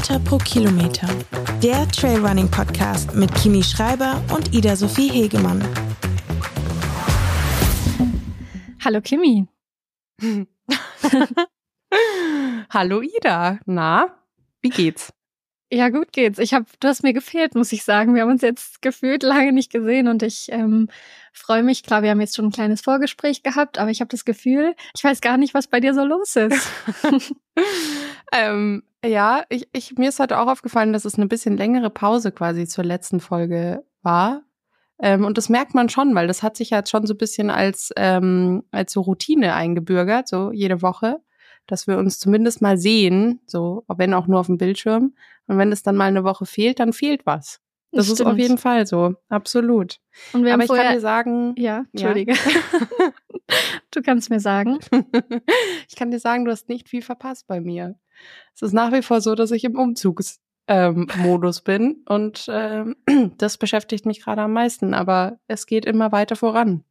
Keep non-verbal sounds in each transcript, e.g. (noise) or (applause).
Meter pro Kilometer. Der Trailrunning Podcast mit Kimi Schreiber und Ida Sophie Hegemann. Hallo Kimi. (laughs) Hallo Ida. Na, wie geht's? Ja, gut geht's. Ich hab, du hast mir gefehlt, muss ich sagen. Wir haben uns jetzt gefühlt lange nicht gesehen und ich ähm, freue mich. Klar, wir haben jetzt schon ein kleines Vorgespräch gehabt, aber ich habe das Gefühl, ich weiß gar nicht, was bei dir so los ist. (laughs) ähm, ja, ich, ich, mir ist heute auch aufgefallen, dass es eine bisschen längere Pause quasi zur letzten Folge war. Ähm, und das merkt man schon, weil das hat sich ja jetzt schon so ein bisschen als, ähm, als so Routine eingebürgert, so jede Woche dass wir uns zumindest mal sehen, so, wenn auch nur auf dem Bildschirm. Und wenn es dann mal eine Woche fehlt, dann fehlt was. Das, das ist auf jeden Fall so, absolut. Und wir Aber ich vorher, kann dir sagen, ja, entschuldige. Ja. (laughs) du kannst mir sagen. ich kann dir sagen, du hast nicht viel verpasst bei mir. Es ist nach wie vor so, dass ich im Umzugsmodus ähm, bin und ähm, (clears throat) das beschäftigt mich gerade am meisten. Aber es geht immer weiter voran,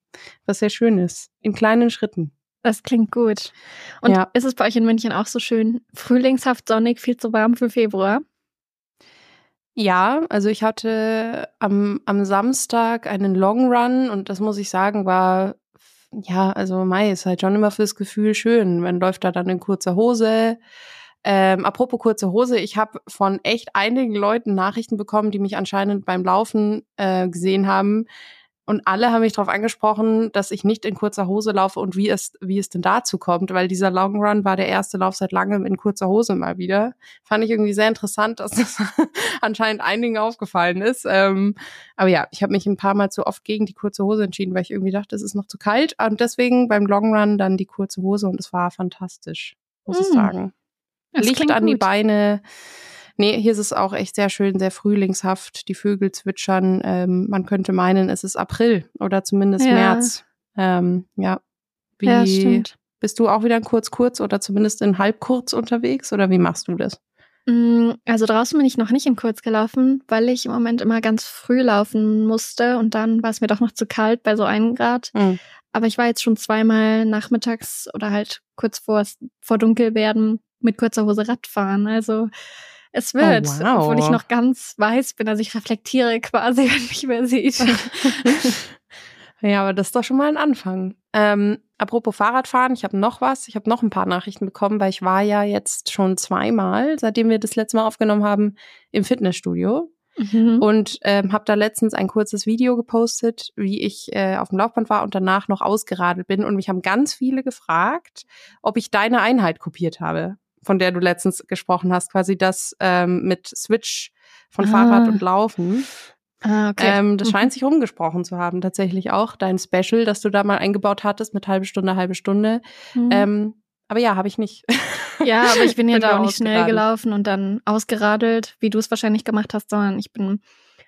was sehr schön ist, in kleinen Schritten. Das klingt gut. Und ja. ist es bei euch in München auch so schön frühlingshaft sonnig, viel zu warm für Februar? Ja, also ich hatte am, am Samstag einen Long Run und das muss ich sagen, war ja, also Mai ist halt schon immer fürs Gefühl schön. Man läuft da dann in kurzer Hose. Ähm, apropos kurze Hose, ich habe von echt einigen Leuten Nachrichten bekommen, die mich anscheinend beim Laufen äh, gesehen haben, und alle haben mich darauf angesprochen, dass ich nicht in kurzer Hose laufe und wie es, wie es denn dazu kommt, weil dieser Long Run war der erste Lauf seit langem in kurzer Hose mal wieder. Fand ich irgendwie sehr interessant, dass das (laughs) anscheinend einigen aufgefallen ist. Ähm, aber ja, ich habe mich ein paar Mal zu oft gegen die kurze Hose entschieden, weil ich irgendwie dachte, es ist noch zu kalt. Und deswegen beim Long Run dann die kurze Hose und es war fantastisch, muss mm. ich sagen. Das Licht an gut. die Beine Nee, hier ist es auch echt sehr schön, sehr frühlingshaft. Die Vögel zwitschern. Ähm, man könnte meinen, es ist April oder zumindest ja. März. Ähm, ja. Wie ja, stimmt. bist du auch wieder in kurz kurz oder zumindest in halb kurz unterwegs oder wie machst du das? Mm, also draußen bin ich noch nicht in kurz gelaufen, weil ich im Moment immer ganz früh laufen musste und dann war es mir doch noch zu kalt bei so einem Grad. Mhm. Aber ich war jetzt schon zweimal nachmittags oder halt kurz vor, vor Dunkelwerden mit kurzer Hose Radfahren. Also es oh, wird, oh, wow. obwohl ich noch ganz weiß bin. Also ich reflektiere quasi, (laughs) wenn mich wer sieht. (laughs) ja, aber das ist doch schon mal ein Anfang. Ähm, apropos Fahrradfahren, ich habe noch was. Ich habe noch ein paar Nachrichten bekommen, weil ich war ja jetzt schon zweimal, seitdem wir das letzte Mal aufgenommen haben, im Fitnessstudio. Mhm. Und ähm, habe da letztens ein kurzes Video gepostet, wie ich äh, auf dem Laufband war und danach noch ausgeradelt bin. Und mich haben ganz viele gefragt, ob ich deine Einheit kopiert habe von der du letztens gesprochen hast, quasi das ähm, mit Switch von ah. Fahrrad und Laufen. Ah, okay. Ähm, das mhm. scheint sich rumgesprochen zu haben, tatsächlich auch. Dein Special, das du da mal eingebaut hattest mit halbe Stunde, halbe Stunde. Mhm. Ähm, aber ja, habe ich nicht. (laughs) Ja, aber ich bin (laughs) ja da auch nicht schnell gelaufen und dann ausgeradelt, wie du es wahrscheinlich gemacht hast, sondern ich bin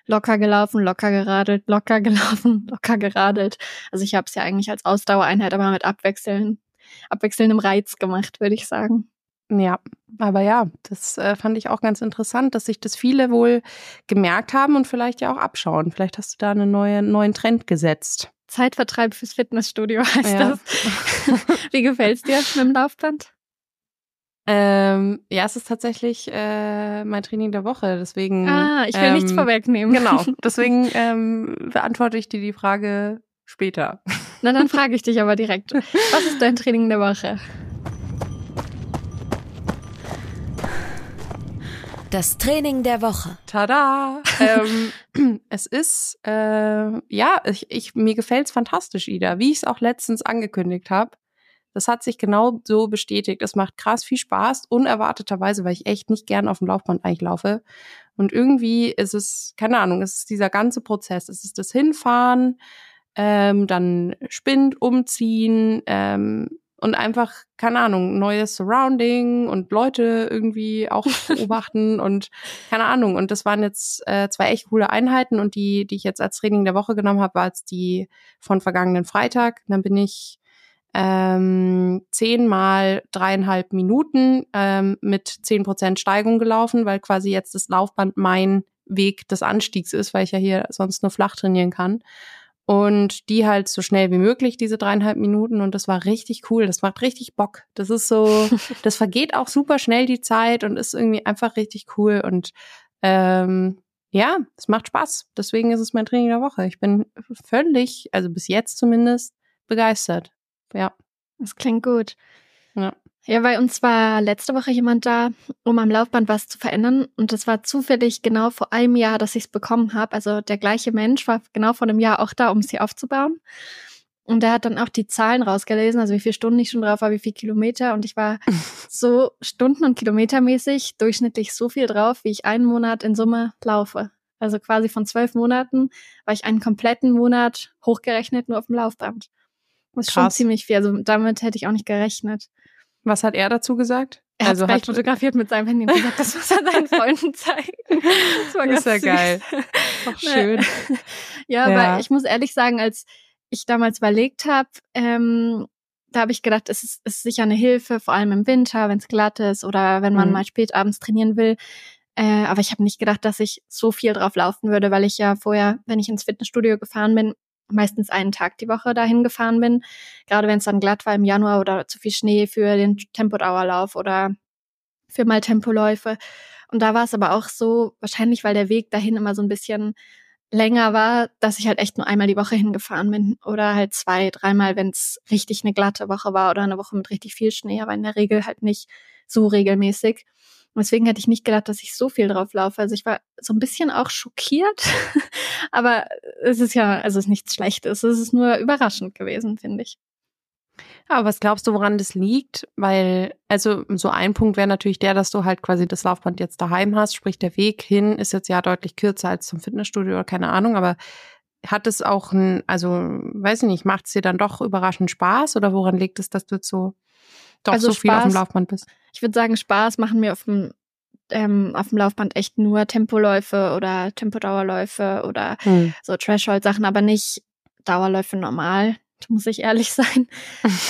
locker gelaufen, locker geradelt, locker (laughs) gelaufen, locker geradelt. Also ich habe es ja eigentlich als Ausdauereinheit, aber mit abwechseln, abwechselndem Reiz gemacht, würde ich sagen. Ja, aber ja, das äh, fand ich auch ganz interessant, dass sich das viele wohl gemerkt haben und vielleicht ja auch abschauen. Vielleicht hast du da einen neue, neuen Trend gesetzt. Zeitvertreib fürs Fitnessstudio (laughs) heißt ja. das. Wie gefällt's dir mit dem Laufband? Ähm, ja, es ist tatsächlich äh, mein Training der Woche, deswegen. Ah, ich will ähm, nichts vorwegnehmen. Genau, (laughs) deswegen ähm, beantworte ich dir die Frage später. Na, dann frage ich dich aber direkt. (laughs) Was ist dein Training der Woche? Das Training der Woche. Tada! ähm, (clears throat) es ist, äh, ja, ich, ich, mir gefällt's fantastisch, Ida. Wie ich es auch letztens angekündigt habe. Das hat sich genau so bestätigt. Es macht krass viel Spaß, unerwarteterweise, weil ich echt nicht gern auf dem Laufband eigentlich laufe. Und irgendwie ist es, keine Ahnung, es ist dieser ganze Prozess. Es ist das Hinfahren, ähm, dann Spind umziehen, ähm, und einfach, keine Ahnung, neues Surrounding und Leute irgendwie auch (laughs) beobachten und keine Ahnung. Und das waren jetzt äh, zwei echt coole Einheiten und die, die ich jetzt als Training der Woche genommen habe, war jetzt die von vergangenen Freitag. Dann bin ich ähm, zehnmal dreieinhalb Minuten ähm, mit zehn Prozent Steigung gelaufen, weil quasi jetzt das Laufband mein Weg des Anstiegs ist, weil ich ja hier sonst nur flach trainieren kann. Und die halt so schnell wie möglich, diese dreieinhalb Minuten. Und das war richtig cool. Das macht richtig Bock. Das ist so, (laughs) das vergeht auch super schnell die Zeit und ist irgendwie einfach richtig cool. Und ähm, ja, es macht Spaß. Deswegen ist es mein Training der Woche. Ich bin völlig, also bis jetzt zumindest, begeistert. Ja. Das klingt gut. Ja. Ja, bei uns war letzte Woche jemand da, um am Laufband was zu verändern. Und das war zufällig genau vor einem Jahr, dass ich es bekommen habe. Also der gleiche Mensch war genau vor einem Jahr auch da, um es hier aufzubauen. Und der hat dann auch die Zahlen rausgelesen, also wie viele Stunden ich schon drauf war, wie viele Kilometer. Und ich war (laughs) so stunden- und kilometermäßig durchschnittlich so viel drauf, wie ich einen Monat in Summe laufe. Also quasi von zwölf Monaten war ich einen kompletten Monat hochgerechnet nur auf dem Laufband. Das ist Krass. schon ziemlich viel. Also damit hätte ich auch nicht gerechnet. Was hat er dazu gesagt? Er also hat fotografiert mit seinem Handy und gesagt, das muss er seinen Freunden zeigen. (laughs) Das war ganz ist ja geil. (laughs) Auch schön. ja, ja, weil ich muss ehrlich sagen, als ich damals überlegt habe, ähm, da habe ich gedacht, es ist, ist sicher eine Hilfe, vor allem im Winter, wenn es glatt ist oder wenn man mhm. mal spät abends trainieren will. Äh, aber ich habe nicht gedacht, dass ich so viel drauf laufen würde, weil ich ja vorher, wenn ich ins Fitnessstudio gefahren bin, meistens einen Tag die Woche dahin gefahren bin. Gerade wenn es dann glatt war im Januar oder zu viel Schnee für den Tempodauerlauf oder für mal Tempoläufe. Und da war es aber auch so, wahrscheinlich weil der Weg dahin immer so ein bisschen länger war, dass ich halt echt nur einmal die Woche hingefahren bin oder halt zwei, dreimal, wenn es richtig eine glatte Woche war oder eine Woche mit richtig viel Schnee, aber in der Regel halt nicht so regelmäßig. Und deswegen hätte ich nicht gedacht, dass ich so viel drauf laufe. Also ich war so ein bisschen auch schockiert, (laughs) aber es ist ja, also es ist nichts Schlechtes. Es ist nur überraschend gewesen, finde ich. Aber was glaubst du, woran das liegt? Weil, also so ein Punkt wäre natürlich der, dass du halt quasi das Laufband jetzt daheim hast, sprich der Weg hin ist jetzt ja deutlich kürzer als zum Fitnessstudio oder keine Ahnung, aber hat es auch ein, also weiß ich nicht, macht es dir dann doch überraschend Spaß oder woran liegt es, dass du jetzt so doch also so viel auf dem Laufband bist? Ich würde sagen, Spaß machen mir auf dem ähm, auf dem Laufband echt nur Tempoläufe oder Tempodauerläufe oder hm. so Threshold-Sachen, aber nicht Dauerläufe normal, muss ich ehrlich (laughs) sein.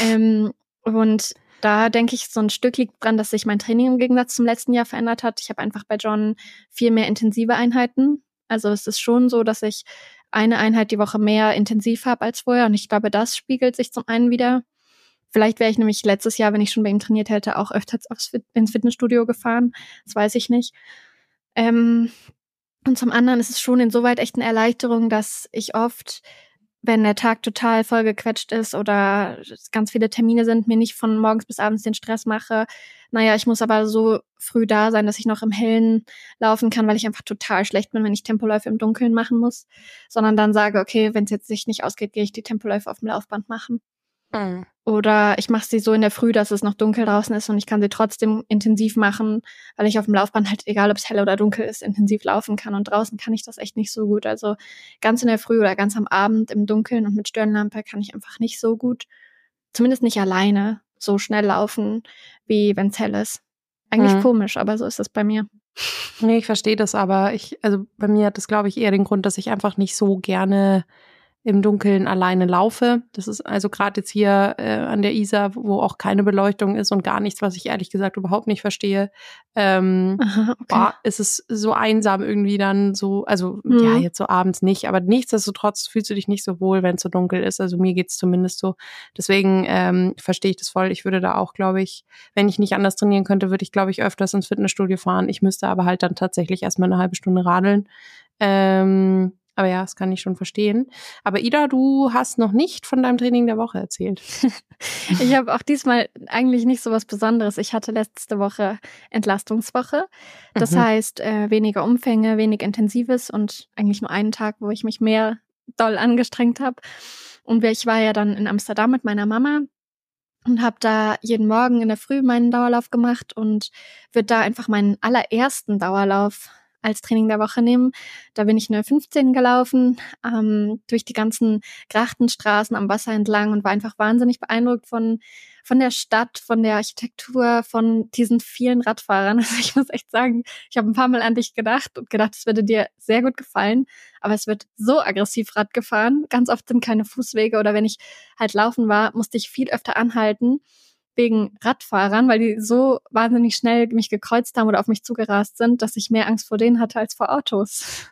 ähm, und da denke ich, so ein Stück liegt dran, dass sich mein Training im Gegensatz zum letzten Jahr verändert hat. Ich habe einfach bei John viel mehr intensive Einheiten. Also es ist schon so, dass ich eine Einheit die Woche mehr intensiv habe als vorher. Und ich glaube, das spiegelt sich zum einen wieder Vielleicht wäre ich nämlich letztes Jahr, wenn ich schon bei ihm trainiert hätte, auch öfters aufs ins Fitnessstudio gefahren. Das weiß ich nicht. Ähm, und zum anderen ist es schon insoweit echt eine Erleichterung, dass ich oft, wenn der Tag total vollgequetscht ist oder ganz viele Termine sind, mir nicht von morgens bis abends den Stress mache. Naja, ich muss aber so früh da sein, dass ich noch im Hellen laufen kann, weil ich einfach total schlecht bin, wenn ich Tempoläufe im Dunkeln machen muss. Sondern dann sage, okay, wenn es jetzt sich nicht ausgeht, gehe ich die Tempoläufe auf dem Laufband machen. Mhm. Oder ich mache sie so in der Früh, dass es noch dunkel draußen ist und ich kann sie trotzdem intensiv machen, weil ich auf dem Laufband halt, egal ob es hell oder dunkel ist, intensiv laufen kann. Und draußen kann ich das echt nicht so gut. Also ganz in der Früh oder ganz am Abend im Dunkeln und mit Stirnlampe kann ich einfach nicht so gut, zumindest nicht alleine, so schnell laufen, wie wenn es hell ist. Eigentlich mhm. komisch, aber so ist es bei mir. Nee, ich verstehe das, aber ich, also bei mir hat das, glaube ich, eher den Grund, dass ich einfach nicht so gerne im Dunkeln alleine laufe. Das ist also gerade jetzt hier äh, an der Isar, wo auch keine Beleuchtung ist und gar nichts, was ich ehrlich gesagt überhaupt nicht verstehe. Ähm, Aha, okay. boah, ist es so einsam irgendwie dann so, also mhm. ja, jetzt so abends nicht, aber nichtsdestotrotz fühlst du dich nicht so wohl, wenn es so dunkel ist. Also mir geht's zumindest so. Deswegen ähm, verstehe ich das voll. Ich würde da auch, glaube ich, wenn ich nicht anders trainieren könnte, würde ich, glaube ich, öfters ins Fitnessstudio fahren. Ich müsste aber halt dann tatsächlich erstmal eine halbe Stunde radeln. Ähm, aber ja, das kann ich schon verstehen. Aber Ida, du hast noch nicht von deinem Training der Woche erzählt. (laughs) ich habe auch diesmal eigentlich nicht so was Besonderes. Ich hatte letzte Woche Entlastungswoche. Das mhm. heißt, äh, weniger Umfänge, wenig Intensives und eigentlich nur einen Tag, wo ich mich mehr doll angestrengt habe. Und ich war ja dann in Amsterdam mit meiner Mama und habe da jeden Morgen in der Früh meinen Dauerlauf gemacht und wird da einfach meinen allerersten Dauerlauf als Training der Woche nehmen. Da bin ich nur 15 gelaufen, ähm, durch die ganzen Grachtenstraßen am Wasser entlang und war einfach wahnsinnig beeindruckt von, von der Stadt, von der Architektur, von diesen vielen Radfahrern. (laughs) Also ich muss echt sagen, ich habe ein paar Mal an dich gedacht und gedacht, es würde dir sehr gut gefallen. Aber es wird so aggressiv Rad gefahren. Ganz oft sind keine Fußwege oder wenn ich halt laufen war, musste ich viel öfter anhalten wegen Radfahrern, weil die so wahnsinnig schnell mich gekreuzt haben oder auf mich zugerast sind, dass ich mehr Angst vor denen hatte als vor Autos.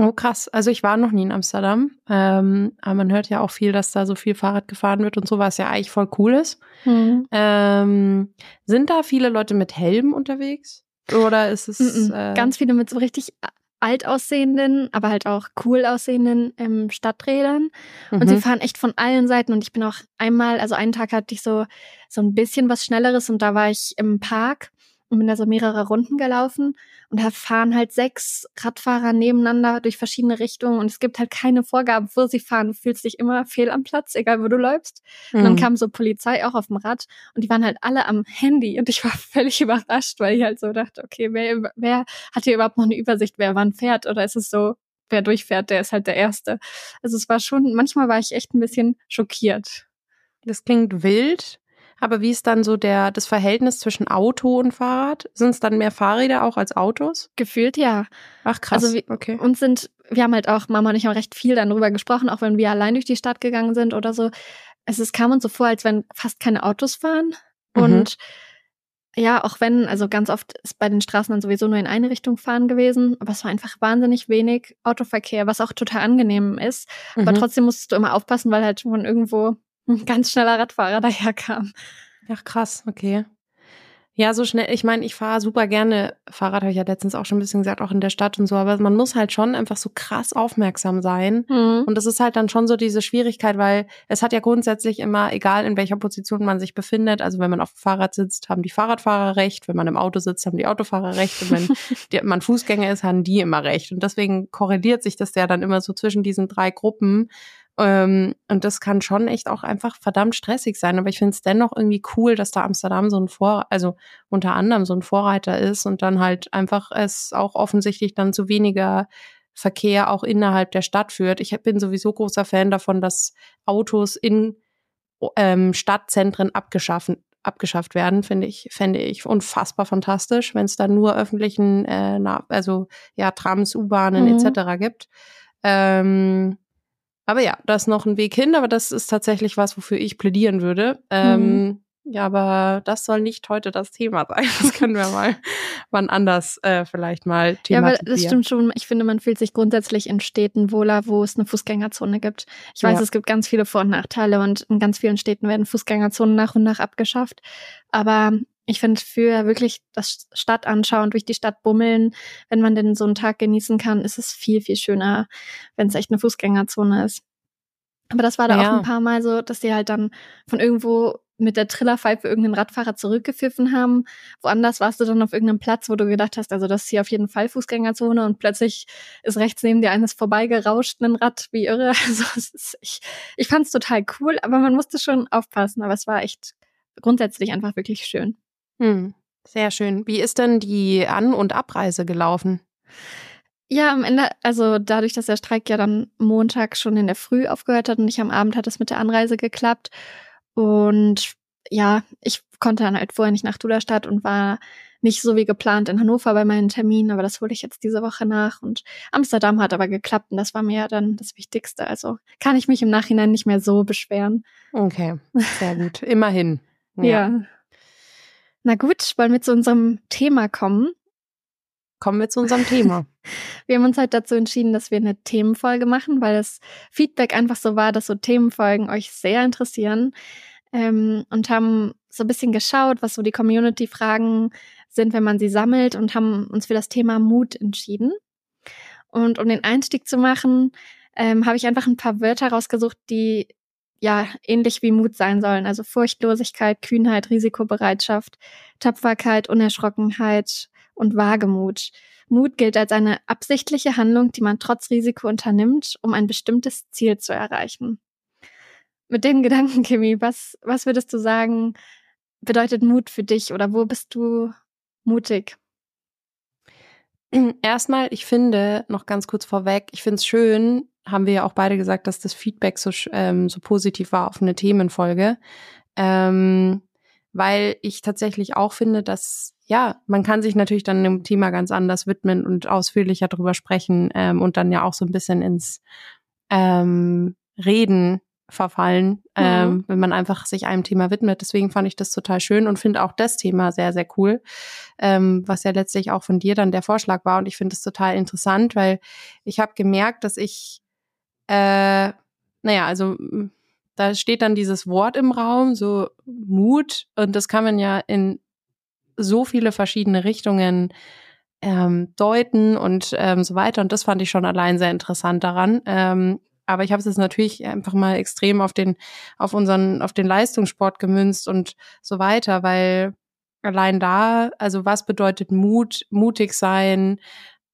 Oh, krass. Also ich war noch nie in Amsterdam. Ähm, aber man hört ja auch viel, dass da so viel Fahrrad gefahren wird und so, was ja eigentlich voll cool ist. Mhm. Ähm, sind da viele Leute mit Helm unterwegs? Oder ist es. Mm -mm. Äh Ganz viele mit so richtig alt aussehenden, aber halt auch cool aussehenden ähm, Stadträdern. Und mhm. sie fahren echt von allen Seiten. Und ich bin auch einmal, also einen Tag hatte ich so, so ein bisschen was Schnelleres und da war ich im Park und bin da so mehrere Runden gelaufen und da fahren halt sechs Radfahrer nebeneinander durch verschiedene Richtungen und es gibt halt keine Vorgaben, wo sie fahren. Du fühlst dich immer fehl am Platz, egal wo du läufst. Mhm. Und dann mhm. kam so Polizei auch auf dem Rad und die waren halt alle am Handy und ich war (laughs) völlig überrascht, weil ich halt so dachte, okay, wer, wer hat hier überhaupt noch eine Übersicht, wer wann fährt oder ist es so, wer durchfährt, der ist halt der Erste. Also es war schon, manchmal war ich echt ein bisschen schockiert. Das klingt wild, aber wie ist dann so der, das Verhältnis zwischen Auto und Fahrrad? Sind es dann mehr Fahrräder auch als Autos? Gefühlt ja. Ach krass. Also wir, okay. uns sind, wir haben halt auch, Mama und ich haben recht viel darüber gesprochen, auch wenn wir allein durch die Stadt gegangen sind oder so. Es ist, kam uns so vor, als wenn fast keine Autos fahren. Mhm. Und ja, auch wenn, also ganz oft ist bei den Straßen dann sowieso nur in eine Richtung fahren gewesen, aber es war einfach wahnsinnig wenig Autoverkehr, was auch total angenehm ist. Mhm. Aber trotzdem musstest du immer aufpassen, weil halt von irgendwo ein ganz schneller Radfahrer daherkam. Ach krass, okay. Ja, so schnell. Ich meine, ich fahre super gerne Fahrrad, habe ich ja letztens auch schon ein bisschen gesagt, auch in der Stadt und so. Aber man muss halt schon einfach so krass aufmerksam sein. Mhm. Und das ist halt dann schon so diese Schwierigkeit, weil es hat ja grundsätzlich immer, egal in welcher Position man sich befindet, also wenn man auf dem Fahrrad sitzt, haben die Fahrradfahrer recht. Wenn man im Auto sitzt, haben die Autofahrer recht. Und wenn (laughs) die, man Fußgänger ist, haben die immer recht. Und deswegen korreliert sich das ja dann immer so zwischen diesen drei Gruppen. Ähm, und das kann schon echt auch einfach verdammt stressig sein. Aber ich finde es dennoch irgendwie cool, dass da Amsterdam so ein Vor, also unter anderem so ein Vorreiter ist und dann halt einfach es auch offensichtlich dann zu weniger Verkehr auch innerhalb der Stadt führt. Ich bin sowieso großer Fan davon, dass Autos in ähm, Stadtzentren abgeschaffen, abgeschafft werden, finde ich, fände ich unfassbar fantastisch, wenn es da nur öffentlichen, äh, also ja, Trams, U-Bahnen mhm. etc. gibt. Ähm, aber ja, da ist noch ein Weg hin, aber das ist tatsächlich was, wofür ich plädieren würde. Ähm, mhm. Ja, aber das soll nicht heute das Thema sein. (laughs) Das können wir mal wann anders äh, vielleicht mal thematisieren. Ja, aber das stimmt schon. Ich finde, man fühlt sich grundsätzlich in Städten wohler, wo es eine Fußgängerzone gibt. Ich weiß, ja. es gibt ganz viele Vor- und Nachteile und in ganz vielen Städten werden Fußgängerzonen nach und nach abgeschafft. Aber ich finde, für wirklich das Stadt anschauen, durch die Stadt bummeln, wenn man denn so einen Tag genießen kann, ist es viel, viel schöner, wenn es echt eine Fußgängerzone ist. Aber das war da ja. auch ein paar Mal so, dass die halt dann von irgendwo mit der Trillerpfeife irgendeinen Radfahrer zurückgepfiffen haben. Woanders warst du dann auf irgendeinem Platz, wo du gedacht hast, also das ist hier auf jeden Fall Fußgängerzone und plötzlich ist rechts neben dir eines vorbeigerauscht, ein Rad, wie irre. (laughs) Also ist, ich, ich fand es total cool, aber man musste schon aufpassen. Aber es war echt grundsätzlich einfach wirklich schön. Hm, sehr schön. Wie ist denn die An- und Abreise gelaufen? Ja, am Ende, also dadurch, dass der Streik ja dann Montag schon in der Früh aufgehört hat und nicht am Abend hat es mit der Anreise geklappt. Und ja, ich konnte dann halt vorher nicht nach Duderstadt und war nicht so wie geplant in Hannover bei meinen Terminen, aber das hole ich jetzt diese Woche nach. Und Amsterdam hat aber geklappt und das war mir ja dann das Wichtigste. Also kann ich mich im Nachhinein nicht mehr so beschweren. Okay, sehr gut. (laughs) Immerhin. ja. ja. Na gut, wollen wir zu unserem Thema kommen? Kommen wir zu unserem Thema. (laughs) wir haben uns halt dazu entschieden, dass wir eine Themenfolge machen, weil das Feedback einfach so war, dass so Themenfolgen euch sehr interessieren ähm, und haben so ein bisschen geschaut, was so die Community-Fragen sind, wenn man sie sammelt und haben uns für das Thema Mut entschieden. Und um den Einstieg zu machen, ähm, habe ich einfach ein paar Wörter rausgesucht, die ja ähnlich wie Mut sein sollen. Also Furchtlosigkeit, Kühnheit, Risikobereitschaft, Tapferkeit, Unerschrockenheit und Wagemut. Mut gilt als eine absichtliche Handlung, die man trotz Risiko unternimmt, um ein bestimmtes Ziel zu erreichen. Mit den (laughs) Gedanken, Kimi, was, was würdest du sagen, bedeutet Mut für dich oder wo bist du mutig? Erstmal, ich finde, noch ganz kurz vorweg, ich finde es schön, haben wir ja auch beide gesagt, dass das Feedback so, ähm, so positiv war auf eine Themenfolge. Ähm, weil ich tatsächlich auch finde, dass ja, man kann sich natürlich dann dem Thema ganz anders widmen und ausführlicher drüber sprechen ähm, und dann ja auch so ein bisschen ins ähm, Reden verfallen, mhm. ähm, wenn man einfach sich einem Thema widmet. Deswegen fand ich das total schön und finde auch das Thema sehr, sehr cool, ähm, was ja letztlich auch von dir dann der Vorschlag war. Und ich finde es total interessant, weil ich habe gemerkt, dass ich, äh, naja, also da steht dann dieses Wort im Raum, so Mut, und das kann man ja in so viele verschiedene Richtungen ähm, deuten und ähm, so weiter. Und das fand ich schon allein sehr interessant daran. Ähm, aber ich habe es jetzt natürlich einfach mal extrem auf den, auf unseren, auf den Leistungssport gemünzt und so weiter, weil allein da, also was bedeutet Mut, mutig sein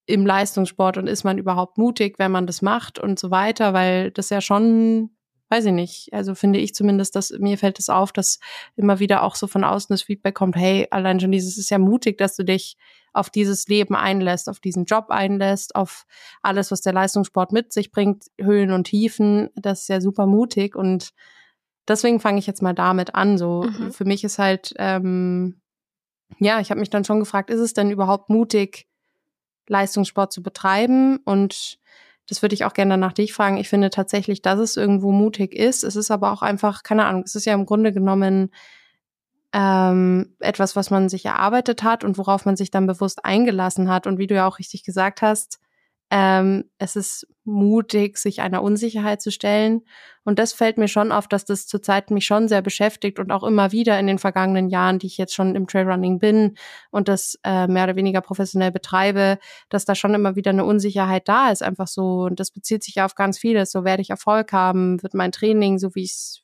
im Leistungssport und ist man überhaupt mutig, wenn man das macht und so weiter, weil das ja schon weiß ich nicht. Also finde ich zumindest, dass mir fällt es auf, dass immer wieder auch so von außen das Feedback kommt, hey, allein schon dieses ist ja mutig, dass du dich auf dieses Leben einlässt, auf diesen Job einlässt, auf alles, was der Leistungssport mit sich bringt, Höhen und Tiefen. Das ist ja super mutig und deswegen fange ich jetzt mal damit an. So mhm. für mich ist halt, ähm, ja, ich habe mich dann schon gefragt, ist es denn überhaupt mutig, Leistungssport zu betreiben? Und das würde ich auch gerne nach dich fragen. Ich finde tatsächlich, dass es irgendwo mutig ist. Es ist aber auch einfach, keine Ahnung, es ist ja im Grunde genommen ähm, etwas, was man sich erarbeitet hat und worauf man sich dann bewusst eingelassen hat. Und wie du ja auch richtig gesagt hast, ähm, es ist mutig, sich einer Unsicherheit zu stellen. Und das fällt mir schon auf, dass das zurzeit mich schon sehr beschäftigt und auch immer wieder in den vergangenen Jahren, die ich jetzt schon im Trailrunning bin und das äh, mehr oder weniger professionell betreibe, dass da schon immer wieder eine Unsicherheit da ist. Einfach so, und das bezieht sich ja auf ganz vieles. So werde ich Erfolg haben, wird mein Training, so wie ich es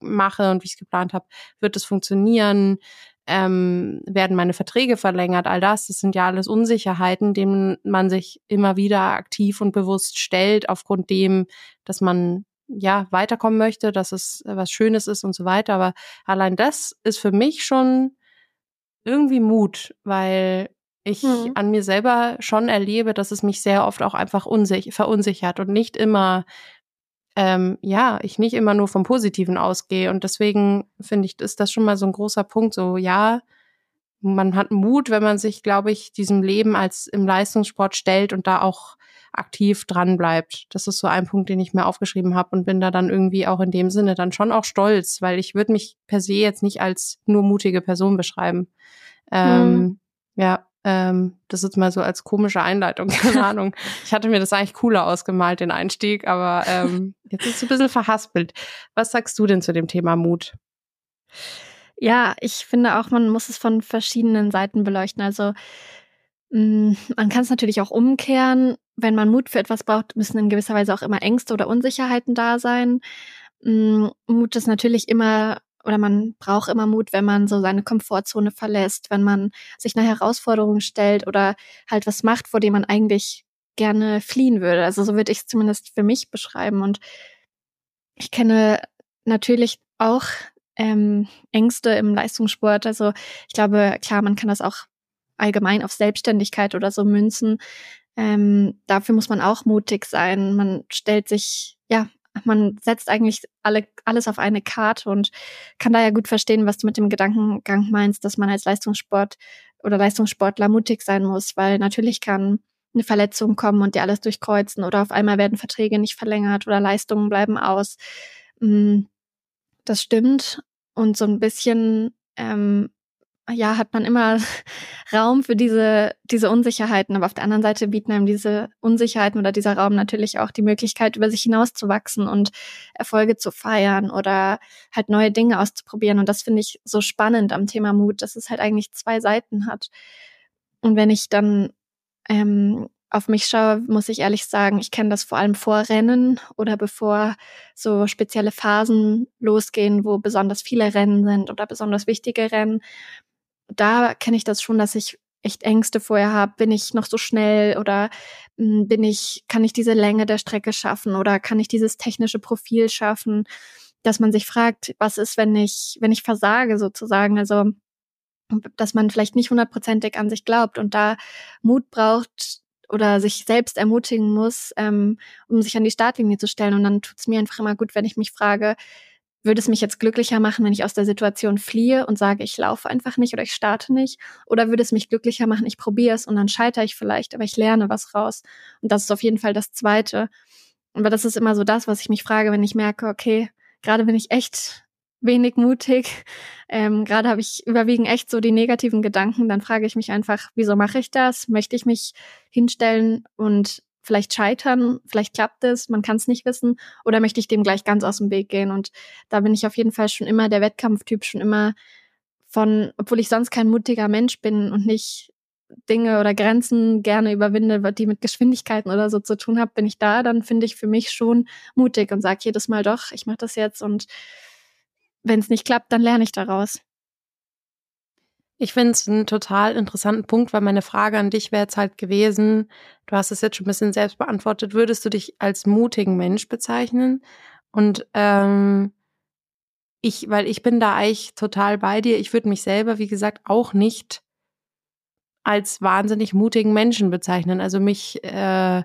mache und wie ich es geplant habe, wird es funktionieren? Ähm, werden meine Verträge verlängert, all das, das sind ja alles Unsicherheiten, denen man sich immer wieder aktiv und bewusst stellt, aufgrund dem, dass man ja weiterkommen möchte, dass es was Schönes ist und so weiter. Aber allein das ist für mich schon irgendwie Mut, weil ich mhm. an mir selber schon erlebe, dass es mich sehr oft auch einfach unsich verunsichert und nicht immer ähm, ja, ich nicht immer nur vom Positiven ausgehe. Und deswegen finde ich, ist das schon mal so ein großer Punkt. So, ja, man hat Mut, wenn man sich, glaube ich, diesem Leben als im Leistungssport stellt und da auch aktiv dran bleibt. Das ist so ein Punkt, den ich mir aufgeschrieben habe und bin da dann irgendwie auch in dem Sinne dann schon auch stolz, weil ich würde mich per se jetzt nicht als nur mutige Person beschreiben. Ähm, mhm. Ja, ähm, das ist mal so als komische Einleitung, (laughs) keine Ahnung. Ich hatte mir das eigentlich cooler ausgemalt, den Einstieg, aber ähm, jetzt ist es ein bisschen verhaspelt. Was sagst du denn zu dem Thema Mut? Ja, ich finde auch, man muss es von verschiedenen Seiten beleuchten. Also mm, man kann es natürlich auch umkehren. Wenn man Mut für etwas braucht, müssen in gewisser Weise auch immer Ängste oder Unsicherheiten da sein. Mm, Mut ist natürlich immer oder man braucht immer Mut, wenn man so seine Komfortzone verlässt, wenn man sich einer Herausforderung stellt oder halt was macht, vor dem man eigentlich gerne fliehen würde. Also so würde ich es zumindest für mich beschreiben. Und ich kenne natürlich auch ähm, Ängste im Leistungssport. Also ich glaube, klar, man kann das auch allgemein auf Selbstständigkeit oder so münzen. Ähm, dafür muss man auch mutig sein. Man stellt sich ja man setzt eigentlich alle, alles auf eine Karte und kann da ja gut verstehen, was du mit dem Gedankengang meinst, dass man als Leistungssport oder Leistungssportler mutig sein muss, weil natürlich kann eine Verletzung kommen und dir alles durchkreuzen oder auf einmal werden Verträge nicht verlängert oder Leistungen bleiben aus. Mm, das stimmt. Und so ein bisschen ähm, ja, hat man immer (laughs) Raum für diese, diese Unsicherheiten. Aber auf der anderen Seite bieten einem diese Unsicherheiten oder dieser Raum natürlich auch die Möglichkeit, über sich hinauszuwachsen und Erfolge zu feiern oder halt neue Dinge auszuprobieren. Und das finde ich so spannend am Thema Mut, dass es halt eigentlich zwei Seiten hat. Und wenn ich dann ähm, auf mich schaue, muss ich ehrlich sagen, ich kenne das vor allem vor Rennen oder bevor so spezielle Phasen losgehen, wo besonders viele Rennen sind oder besonders wichtige Rennen da kenne ich das schon, dass ich echt Ängste vorher habe, bin ich noch so schnell oder hm, bin ich, kann ich diese Länge der Strecke schaffen oder kann ich dieses technische Profil schaffen, dass man sich fragt, was ist, wenn ich, wenn ich versage sozusagen, also dass man vielleicht nicht hundertprozentig an sich glaubt und da Mut braucht oder sich selbst ermutigen muss, ähm, um sich an die Startlinie zu stellen. Und dann tut es mir einfach immer gut, wenn ich mich frage, würde es mich jetzt glücklicher machen, wenn ich aus der Situation fliehe und sage, ich laufe einfach nicht oder ich starte nicht? Oder würde es mich glücklicher machen, ich probiere es und dann scheitere ich vielleicht, aber ich lerne was raus. Und das ist auf jeden Fall das Zweite. Aber das ist immer so das, was ich mich frage, wenn ich merke, okay, gerade bin ich echt wenig mutig. (laughs) Ähm, Gerade habe ich überwiegend echt so die negativen Gedanken. Dann frage ich mich einfach, wieso mache ich das? Möchte ich mich hinstellen und vielleicht scheitern? Vielleicht klappt es, man kann es nicht wissen. Oder möchte ich dem gleich ganz aus dem Weg gehen? Und da bin ich auf jeden Fall schon immer der Wettkampftyp, schon immer von, obwohl ich sonst kein mutiger Mensch bin und nicht Dinge oder Grenzen gerne überwinde, die mit Geschwindigkeiten oder so zu tun haben, bin ich da, dann finde ich für mich schon mutig und sage jedes Mal doch, ich mache das jetzt und wenn es nicht klappt, dann lerne ich daraus. Ich finde es einen total interessanten Punkt, weil meine Frage an dich wäre jetzt halt gewesen, du hast es jetzt schon ein bisschen selbst beantwortet, würdest du dich als mutigen Mensch bezeichnen? Und ähm, ich, weil ich bin da eigentlich total bei dir, ich würde mich selber, wie gesagt, auch nicht als wahnsinnig mutigen Menschen bezeichnen. Also mich äh,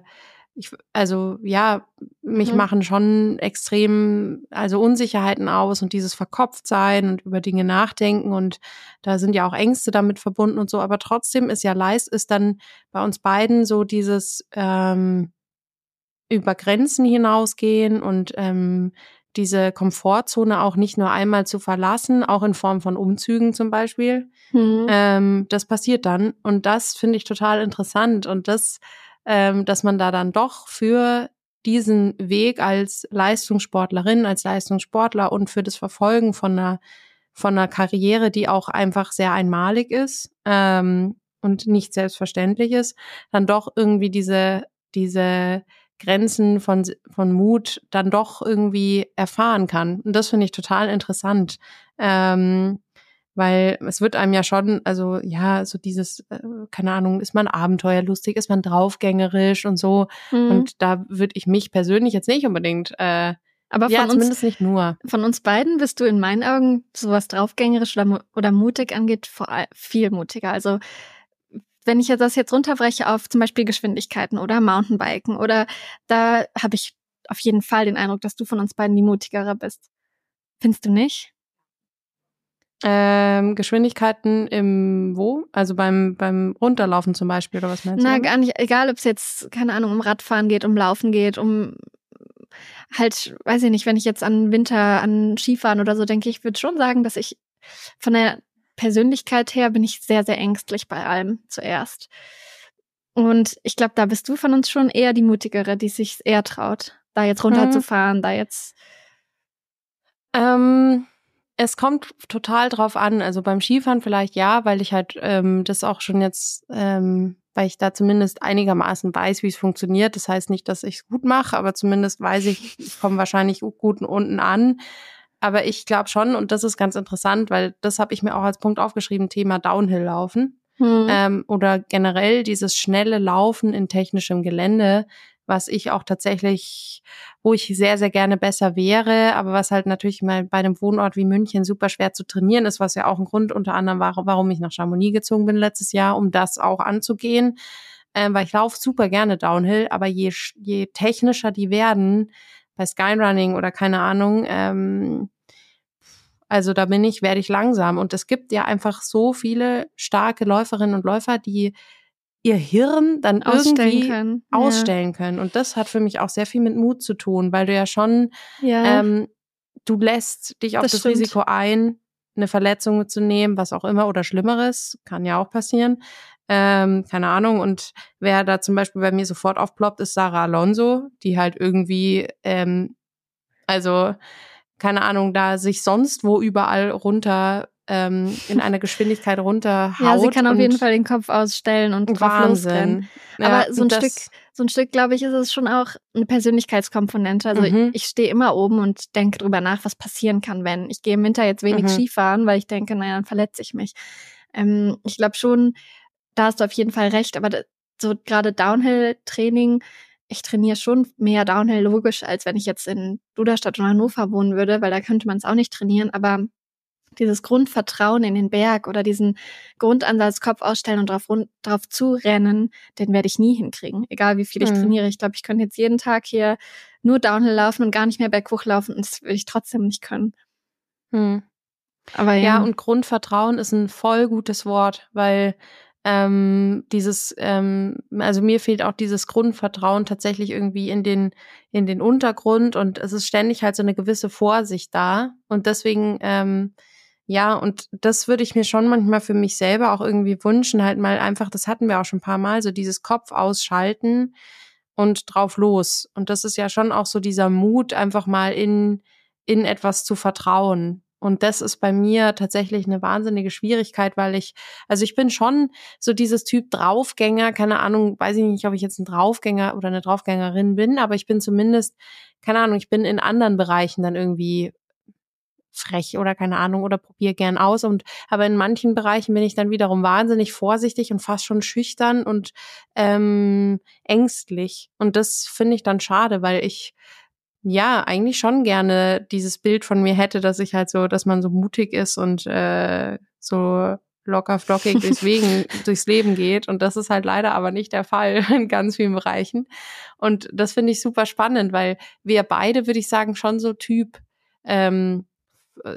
ich, also ja, mich mhm. machen schon extrem, also Unsicherheiten aus und dieses Verkopftsein und über Dinge nachdenken und da sind ja auch Ängste damit verbunden und so, aber trotzdem ist ja Leist ist dann bei uns beiden so dieses ähm, über Grenzen hinausgehen und ähm, diese Komfortzone auch nicht nur einmal zu verlassen, auch in Form von Umzügen zum Beispiel. Mhm. Ähm, das passiert dann und das finde ich total interessant und das ähm, dass man da dann doch für diesen Weg als Leistungssportlerin, als Leistungssportler und für das Verfolgen von einer von einer Karriere, die auch einfach sehr einmalig ist ähm, und nicht selbstverständlich ist, dann doch irgendwie diese diese Grenzen von von Mut dann doch irgendwie erfahren kann. Und das finde ich total interessant. Ähm, weil es wird einem ja schon, also ja, so dieses, äh, keine Ahnung, ist man abenteuerlustig, ist man draufgängerisch und so. Mhm. Und da würde ich mich persönlich jetzt nicht unbedingt, äh, aber ja, von zumindest uns, nicht nur. Von uns beiden bist du in meinen Augen, so was draufgängerisch oder, oder mutig angeht, vor allem viel mutiger. Also wenn ich das jetzt runterbreche auf zum Beispiel Geschwindigkeiten oder Mountainbiken oder da habe ich auf jeden Fall den Eindruck, dass du von uns beiden die mutigere bist. Findest du nicht? Ähm, Geschwindigkeiten im wo? Also beim, beim Runterlaufen zum Beispiel oder was meinst Na, du? Na, gar nicht. Egal, ob es jetzt, keine Ahnung, um Radfahren geht, um Laufen geht, um halt, weiß ich nicht, wenn ich jetzt an Winter, an Skifahren oder so denke, ich würde schon sagen, dass ich von der Persönlichkeit her bin ich sehr, sehr ängstlich bei allem zuerst. Und ich glaube, da bist du von uns schon eher die mutigere, die sich eher traut, da jetzt runterzufahren, hm. da jetzt. Ähm, es kommt total drauf an. Also beim Skifahren vielleicht ja, weil ich halt ähm, das auch schon jetzt, ähm, weil ich da zumindest einigermaßen weiß, wie es funktioniert. Das heißt nicht, dass ich es gut mache, aber zumindest weiß ich, ich komme wahrscheinlich gut unten an. Aber ich glaube schon, und das ist ganz interessant, weil das habe ich mir auch als Punkt aufgeschrieben, Thema Downhill-Laufen. Hm. Ähm, oder generell dieses schnelle Laufen in technischem Gelände was ich auch tatsächlich, wo ich sehr, sehr gerne besser wäre, aber was halt natürlich mal bei einem Wohnort wie München super schwer zu trainieren ist, was ja auch ein Grund unter anderem war, warum ich nach Chamonix gezogen bin letztes Jahr, um das auch anzugehen. Ähm, weil ich laufe super gerne Downhill, aber je, je technischer die werden, bei Skyrunning oder keine Ahnung, ähm, also da bin ich, werde ich langsam. Und es gibt ja einfach so viele starke Läuferinnen und Läufer, die ihr Hirn dann ausstellen irgendwie können. ausstellen ja. können. Und das hat für mich auch sehr viel mit Mut zu tun, weil du ja schon, ja. Ähm, du lässt dich auf das, das Risiko ein, eine Verletzung mitzunehmen, was auch immer oder Schlimmeres, kann ja auch passieren. Ähm, keine Ahnung. Und wer da zum Beispiel bei mir sofort aufploppt, ist Sarah Alonso, die halt irgendwie, ähm, also keine Ahnung, da sich sonst wo überall runter ähm, in einer Geschwindigkeit runterhaut. (laughs) Ja, sie kann auf jeden Fall den Kopf ausstellen und drauf Wahnsinn. losrennen. Ja, Aber so ein Stück, so ein Stück, glaube ich, ist es schon auch eine Persönlichkeitskomponente. Also mhm. ich, ich stehe immer oben und denke drüber nach, was passieren kann, wenn. Ich gehe im Winter jetzt wenig mhm. Skifahren, weil ich denke, naja, dann verletze ich mich. Ähm, ich glaube schon, da hast du auf jeden Fall recht, aber so gerade Downhill-Training, ich trainiere schon mehr Downhill logisch, als wenn ich jetzt in Duderstadt oder Hannover wohnen würde, weil da könnte man es auch nicht trainieren. Aber dieses Grundvertrauen in den Berg oder diesen Grundansatz Kopf ausstellen und drauf, drauf zurennen, den werde ich nie hinkriegen, egal wie viel ich mhm. trainiere. Ich glaube, ich könnte jetzt jeden Tag hier nur Downhill laufen und gar nicht mehr berghoch laufen und das würde ich trotzdem nicht können. Mhm. Aber ja. ja, und Grundvertrauen ist ein voll gutes Wort, weil ähm, dieses, ähm, also mir fehlt auch dieses Grundvertrauen tatsächlich irgendwie in den, in den Untergrund und es ist ständig halt so eine gewisse Vorsicht da. Und deswegen, ähm, ja, und das würde ich mir schon manchmal für mich selber auch irgendwie wünschen, halt mal einfach, das hatten wir auch schon ein paar Mal, so dieses Kopf ausschalten und drauf los. Und das ist ja schon auch so dieser Mut, einfach mal in, in etwas zu vertrauen. Und das ist bei mir tatsächlich eine wahnsinnige Schwierigkeit, weil ich, also ich bin schon so dieses Typ Draufgänger, keine Ahnung, weiß ich nicht, ob ich jetzt ein Draufgänger oder eine Draufgängerin bin, aber ich bin zumindest, keine Ahnung, ich bin in anderen Bereichen dann irgendwie frech oder keine Ahnung oder probiere gern aus und aber in manchen Bereichen bin ich dann wiederum wahnsinnig vorsichtig und fast schon schüchtern und ähm, ängstlich und das finde ich dann schade, weil ich ja eigentlich schon gerne dieses Bild von mir hätte, dass ich halt so, dass man so mutig ist und äh, so locker flockig (laughs) durchs, Wegen, durchs Leben geht. Und das ist halt leider aber nicht der Fall (laughs) in ganz vielen Bereichen. Und das finde ich super spannend, weil wir beide, würde ich sagen, schon so Typ ähm, äh,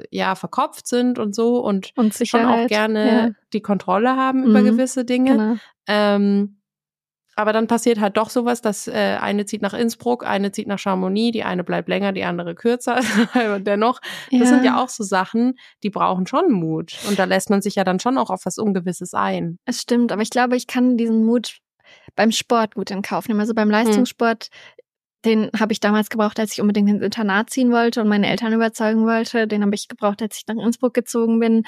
ja verkopft sind und so und, und schon auch gerne ja. die Kontrolle haben über mhm, gewisse Dinge. Genau. Ähm, aber dann passiert halt doch sowas, dass äh, eine zieht nach Innsbruck, eine zieht nach Chamonix, die eine bleibt länger, die andere kürzer. (laughs) und dennoch, das ja. sind ja auch so Sachen, die brauchen schon Mut. Und da lässt man sich ja dann schon auch auf was Ungewisses ein. Es stimmt, aber ich glaube, ich kann diesen Mut beim Sport gut in Kauf nehmen. Also beim hm. Leistungssport. Den habe ich damals gebraucht, als ich unbedingt ins Internat ziehen wollte und meine Eltern überzeugen wollte. Den habe ich gebraucht, als ich nach Innsbruck gezogen bin.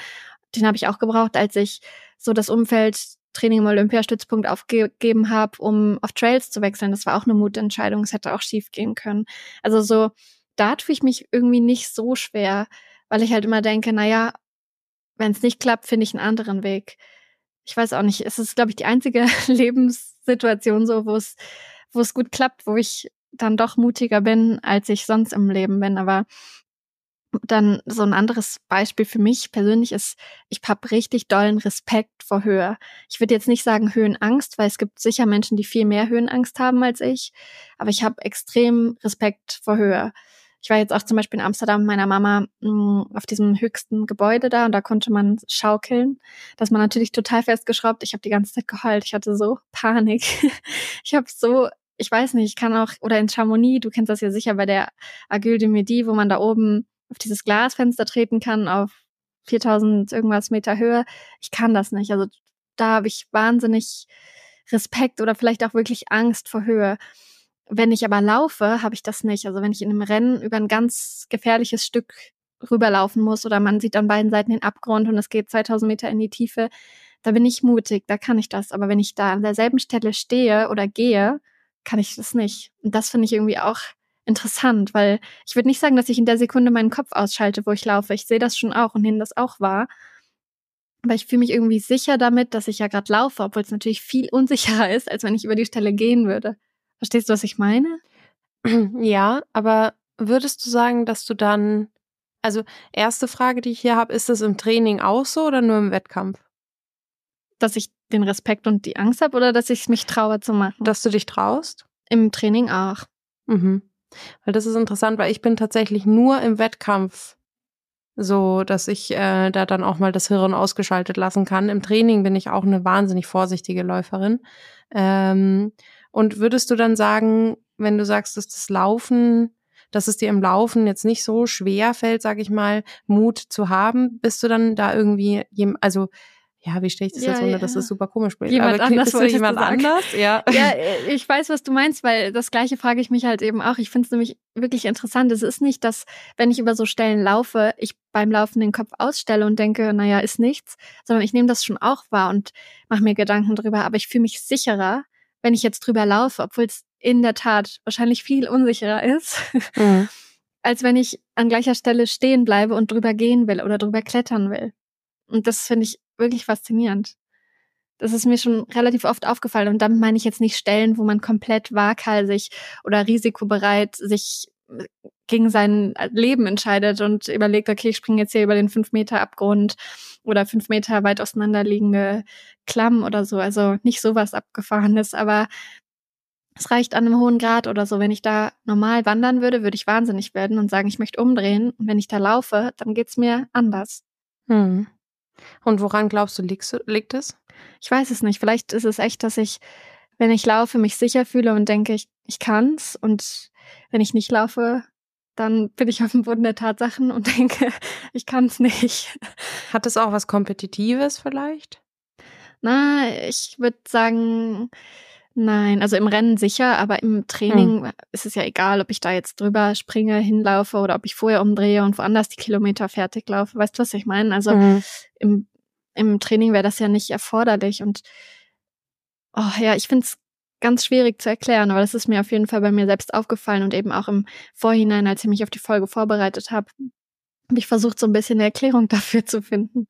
Den habe ich auch gebraucht, als ich so das Umfeld Training im Olympiastützpunkt aufgegeben habe, um auf Trails zu wechseln. Das war auch eine Mutentscheidung. Es hätte auch schief gehen können. Also so, da tue ich mich irgendwie nicht so schwer, weil ich halt immer denke, naja, wenn es nicht klappt, finde ich einen anderen Weg. Ich weiß auch nicht. Es ist, glaube ich, die einzige (laughs) Lebenssituation so, wo es, wo es gut klappt, wo ich dann doch mutiger bin, als ich sonst im Leben bin. Aber dann so ein anderes Beispiel für mich persönlich ist, ich habe richtig dollen Respekt vor Höhe. Ich würde jetzt nicht sagen Höhenangst, weil es gibt sicher Menschen, die viel mehr Höhenangst haben als ich, aber ich habe extrem Respekt vor Höhe. Ich war jetzt auch zum Beispiel in Amsterdam mit meiner Mama mh, mm, auf diesem höchsten Gebäude da und da konnte man schaukeln. Das man natürlich total festgeschraubt. Ich habe die ganze Zeit geheult. Ich hatte so Panik. (laughs) ich habe so ich weiß nicht, ich kann auch, oder in Chamonix, du kennst das ja sicher bei der Aguille de Midi, wo man da oben auf dieses Glasfenster treten kann auf 4000 irgendwas Meter Höhe. Ich kann das nicht. Also da habe ich wahnsinnig Respekt oder vielleicht auch wirklich Angst vor Höhe. Wenn ich aber laufe, habe ich das nicht. Also wenn ich in einem Rennen über ein ganz gefährliches Stück rüberlaufen muss oder man sieht an beiden Seiten den Abgrund und es geht 2000 Meter in die Tiefe, da bin ich mutig, da kann ich das. Aber wenn ich da an derselben Stelle stehe oder gehe, kann ich das nicht. Und das finde ich irgendwie auch interessant, weil ich würde nicht sagen, dass ich in der Sekunde meinen Kopf ausschalte, wo ich laufe. Ich sehe das schon auch und nehme das auch wahr. Aber ich fühle mich irgendwie sicher damit, dass ich ja gerade laufe, obwohl es natürlich viel (laughs) unsicherer ist, als wenn ich über die Stelle gehen würde. Verstehst du, was ich meine? (clears throat) Ja, aber würdest du sagen, dass du dann, also erste Frage, die ich hier habe, ist das im Training auch so oder nur im Wettkampf? Dass ich den Respekt und die Angst habe oder dass ich mich traue zu machen? Dass du dich traust? Im Training auch. Mhm. Weil das ist interessant, weil ich bin tatsächlich nur im Wettkampf so, dass ich äh, da dann auch mal das Hirn ausgeschaltet lassen kann. Im Training bin ich auch eine wahnsinnig vorsichtige Läuferin. Ähm, und würdest du dann sagen, wenn du sagst, dass das Laufen, dass es dir im Laufen jetzt nicht so schwer fällt, sag ich mal, Mut zu haben, bist du dann da irgendwie, also ja, wie stelle ich das ja, jetzt ohne, ja. dass das super komisch wird? Jemand Aber anders bist jemand anders? Ja. (laughs) ja, ich weiß, was du meinst, weil das Gleiche frage ich mich halt eben auch. Ich finde es nämlich wirklich interessant. Es ist nicht, dass, wenn ich über so Stellen laufe, ich beim Laufen den Kopf ausstelle und denke, naja, ist nichts, sondern ich nehme das schon auch wahr und mache mir Gedanken drüber. Aber ich fühle mich sicherer, wenn ich jetzt drüber laufe, obwohl es in der Tat wahrscheinlich viel unsicherer ist. Mhm. (laughs) als wenn ich an gleicher Stelle stehen bleibe und drüber gehen will oder drüber klettern will. Und das finde ich wirklich faszinierend. Das ist mir schon relativ oft aufgefallen. Und damit meine ich jetzt nicht Stellen, wo man komplett waghalsig oder risikobereit sich äh, gegen sein Leben entscheidet und überlegt, okay, ich springe jetzt hier über den fünf Meter Abgrund oder fünf Meter weit auseinanderliegende Klamm oder so. Also nicht sowas abgefahrenes, aber es reicht an einem hohen Grad oder so. Wenn ich da normal wandern würde, würde ich wahnsinnig werden und sagen, ich möchte umdrehen. Und wenn ich da laufe, dann geht's mir anders. Hm. Und woran glaubst du, liegt es? Ich weiß es nicht. Vielleicht ist es echt, dass ich, wenn ich laufe, mich sicher fühle und denke, ich, ich kann's. Und wenn ich nicht laufe, dann bin ich auf dem Boden der Tatsachen und (laughs) denke, ich kann's nicht. Hat es auch was Kompetitives vielleicht? Na, ich würde sagen, nein. Also im Rennen sicher, aber im Training hm. ist es ja egal, ob ich da jetzt drüber springe, hinlaufe oder ob ich vorher umdrehe und woanders die Kilometer fertig laufe. Weißt du, was ich meine? Also hm. im, im Training wäre das ja nicht erforderlich. Und oh ja, ich finde es ganz schwierig zu erklären, aber das ist mir auf jeden Fall bei mir selbst aufgefallen und eben auch im Vorhinein, als ich mich auf die Folge vorbereitet habe, habe ich versucht, so ein bisschen eine Erklärung (laughs) dafür zu finden.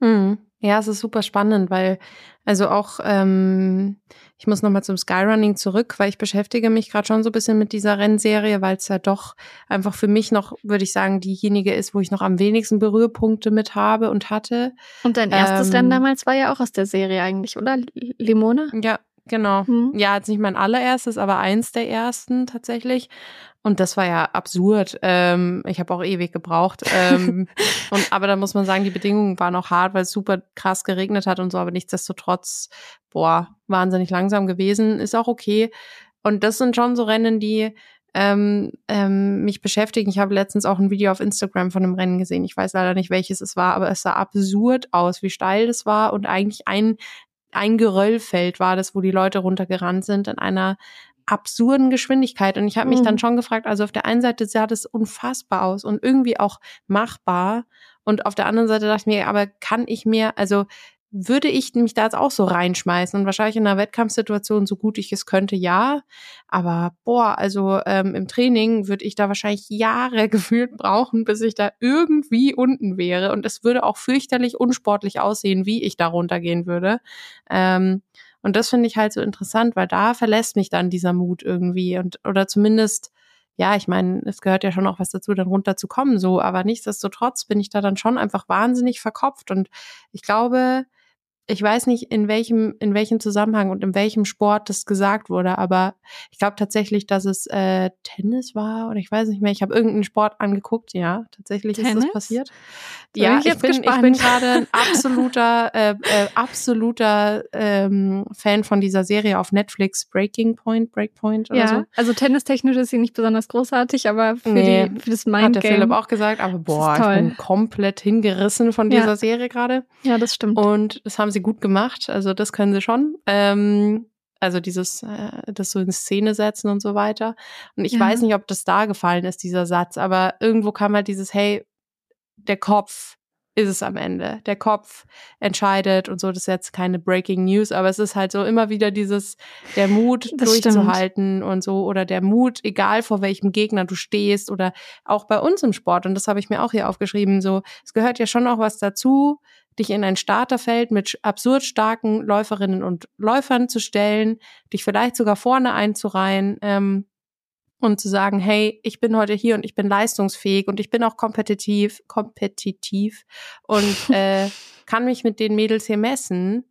Hm. Ja, es ist super spannend, weil also auch ähm, ich muss nochmal zum Skyrunning zurück, weil ich beschäftige mich gerade schon so ein bisschen mit dieser Rennserie, weil es ja doch einfach für mich noch, würde ich sagen, diejenige ist, wo ich noch am wenigsten Berührpunkte mit habe und hatte. Und dein erstes ähm, Rennen damals war ja auch aus der Serie eigentlich, oder? Limone? Ja, Genau. Mhm. Ja, jetzt nicht mein allererstes, aber eins der ersten tatsächlich. Und das war ja absurd. Ähm, ich habe auch ewig gebraucht. Ähm, (laughs) und, aber da muss man sagen, die Bedingungen waren auch hart, weil es super krass geregnet hat und so. Aber nichtsdestotrotz, boah, wahnsinnig langsam gewesen. Ist auch okay. Und das sind schon so Rennen, die ähm, ähm, mich beschäftigen. Ich habe letztens auch ein Video auf Instagram von einem Rennen gesehen. Ich weiß leider nicht, welches es war, aber es sah absurd aus, wie steil das war und eigentlich ein ein Geröllfeld war das, wo die Leute runtergerannt sind in einer absurden Geschwindigkeit. Und ich habe mich mhm. dann schon gefragt, also auf der einen Seite sah das unfassbar aus und irgendwie auch machbar. Und auf der anderen Seite dachte ich mir, aber kann ich mir, also würde ich mich da jetzt auch so reinschmeißen und wahrscheinlich in einer Wettkampfsituation so gut ich es könnte, ja. Aber boah, also ähm, im Training würde ich da wahrscheinlich Jahre (laughs) gefühlt brauchen, bis ich da irgendwie unten wäre. Und es würde auch fürchterlich unsportlich aussehen, wie ich da runtergehen würde. Ähm, und das finde ich halt so interessant, weil da verlässt mich dann dieser Mut irgendwie und oder zumindest ja, ich meine, es gehört ja schon auch was dazu, dann runterzukommen, so, aber nichtsdestotrotz bin ich da dann schon einfach wahnsinnig verkopft und ich glaube, ich weiß nicht, in welchem, in welchem Zusammenhang und in welchem Sport das gesagt wurde, aber ich glaube tatsächlich, dass es äh, Tennis war oder ich weiß nicht mehr. Ich habe irgendeinen Sport angeguckt, ja, tatsächlich Tennis? ist das passiert. Da ja, ich, ich, bin, ich bin gerade ein (laughs) absoluter, äh, äh, absoluter ähm, Fan von dieser Serie auf Netflix, Breaking Point, Breakpoint oder ja, so. Also tennistechnisch ist sie nicht besonders großartig, aber für, nee, die, für das Mindgame. Hat der Philipp auch gesagt, aber boah, ich bin komplett hingerissen von dieser ja. Serie gerade. Ja, das stimmt. Und das haben sie sie gut gemacht. Also das können sie schon. Ähm, also dieses, äh, das so in Szene setzen und so weiter. Und ich ja. weiß nicht, ob das da gefallen ist, dieser Satz, aber irgendwo kam halt dieses, hey, der Kopf ist es am Ende. Der Kopf entscheidet und so. Das ist jetzt keine Breaking News, aber es ist halt so immer wieder dieses, der Mut das durchzuhalten stimmt. und so oder der Mut, egal vor welchem Gegner du stehst oder auch bei uns im Sport. Und das habe ich mir auch hier aufgeschrieben. So, es gehört ja schon auch was dazu, dich in ein Starterfeld mit absurd starken Läuferinnen und Läufern zu stellen, dich vielleicht sogar vorne einzureihen ähm, und zu sagen, hey, ich bin heute hier und ich bin leistungsfähig und ich bin auch kompetitiv, kompetitiv und (laughs) äh, kann mich mit den Mädels hier messen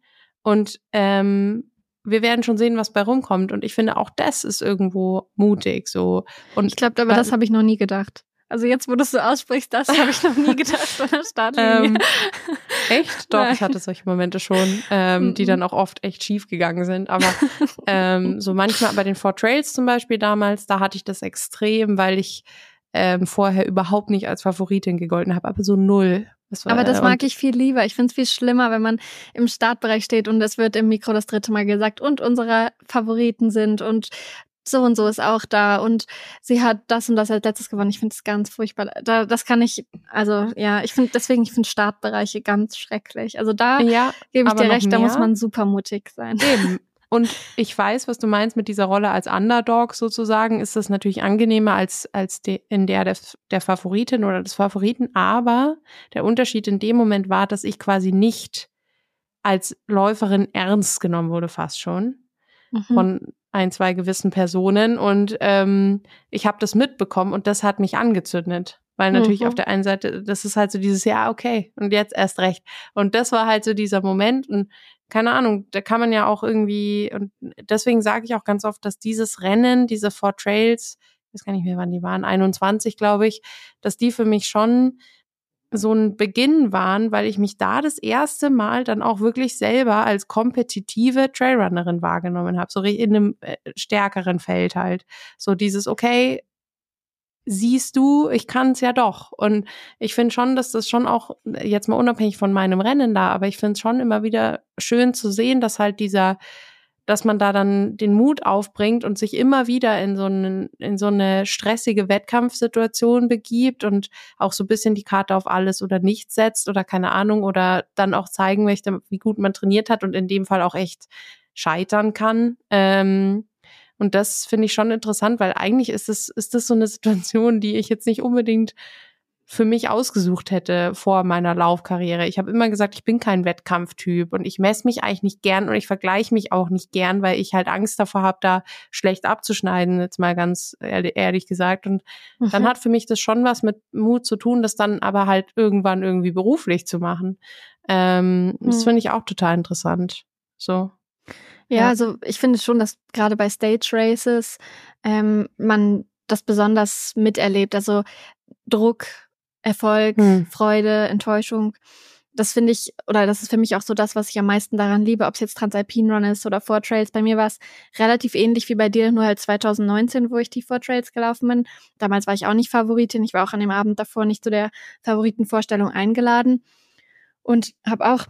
und ähm, wir werden schon sehen, was bei rumkommt. Und ich finde, auch das ist irgendwo mutig so. Und ich glaube, aber das habe ich noch nie gedacht. Also jetzt, wo du es so aussprichst, das habe ich noch nie gedacht (laughs) von der Startlinie. Ähm, (laughs) echt? Doch, Nein. ich hatte solche Momente schon, ähm, die dann auch oft echt schief gegangen sind. Aber (laughs) ähm, so manchmal bei den Four Trails zum Beispiel damals, da hatte ich das extrem, weil ich ähm, vorher überhaupt nicht als Favoritin gegolten habe, aber so null. Das war, aber das mag ich viel lieber. Ich finde es viel schlimmer, wenn man im Startbereich steht und es wird im Mikro das dritte Mal gesagt und unsere Favoriten sind und so und so ist auch da und sie hat das und das als letztes gewonnen. Ich finde es ganz furchtbar. Da, das kann ich, also ja, ich finde deswegen, ich finde Startbereiche ganz schrecklich. Also da ja, gebe ich dir recht, da muss man super mutig sein. Eben. (laughs) Und ich weiß, was du meinst mit dieser Rolle als Underdog sozusagen, ist das natürlich angenehmer als, als de, in der, der der Favoritin oder des Favoriten. Aber der Unterschied in dem Moment war, dass ich quasi nicht als Läuferin ernst genommen wurde, fast schon. Mhm. Von ein, zwei gewissen Personen und ähm, ich habe das mitbekommen und das hat mich angezündet. Weil natürlich mhm. auf der einen Seite, das ist halt so dieses, ja, okay, und jetzt erst recht. Und das war halt so dieser Moment und keine Ahnung, da kann man ja auch irgendwie, und deswegen sage ich auch ganz oft, dass dieses Rennen, diese Four Trails, ich weiß gar nicht mehr, wann die waren, 21, glaube ich, dass die für mich schon so ein Beginn waren, weil ich mich da das erste Mal dann auch wirklich selber als kompetitive Trailrunnerin wahrgenommen habe, so in einem äh, stärkeren Feld halt. So dieses, okay, siehst du, ich kann es ja doch. Und ich finde schon, dass das schon auch, jetzt mal unabhängig von meinem Rennen da, aber ich finde es schon immer wieder schön zu sehen, dass halt dieser, dass man da dann den Mut aufbringt und sich immer wieder in so, einen, in so eine stressige Wettkampfsituation begibt und auch so ein bisschen die Karte auf alles oder nichts setzt oder keine Ahnung oder dann auch zeigen möchte, wie gut man trainiert hat und in dem Fall auch echt scheitern kann. Ähm, und das finde ich schon interessant, weil eigentlich ist es, ist das so eine Situation, die ich jetzt nicht unbedingt für mich ausgesucht hätte vor meiner Laufkarriere. Ich habe immer gesagt, ich bin kein Wettkampftyp und ich messe mich eigentlich nicht gern und ich vergleiche mich auch nicht gern, weil ich halt Angst davor habe, da schlecht abzuschneiden, jetzt mal ganz ehrlich gesagt. Und mhm. dann hat für mich das schon was mit Mut zu tun, das dann aber halt irgendwann irgendwie beruflich zu machen. Ähm, mhm. Das finde ich auch total interessant. So. Ja, ja, also ich finde schon, dass gerade bei Stage Races ähm, man das besonders miterlebt. Also Druck, Erfolg, hm. Freude, Enttäuschung. Das finde ich, oder das ist für mich auch so das, was ich am meisten daran liebe, ob es jetzt Transalpine Run ist oder Four Trails. Bei mir war es relativ ähnlich wie bei dir, nur halt 2019, wo ich die Four Trails gelaufen bin. Damals war ich auch nicht Favoritin. Ich war auch an dem Abend davor nicht zu der Favoritenvorstellung eingeladen und habe auch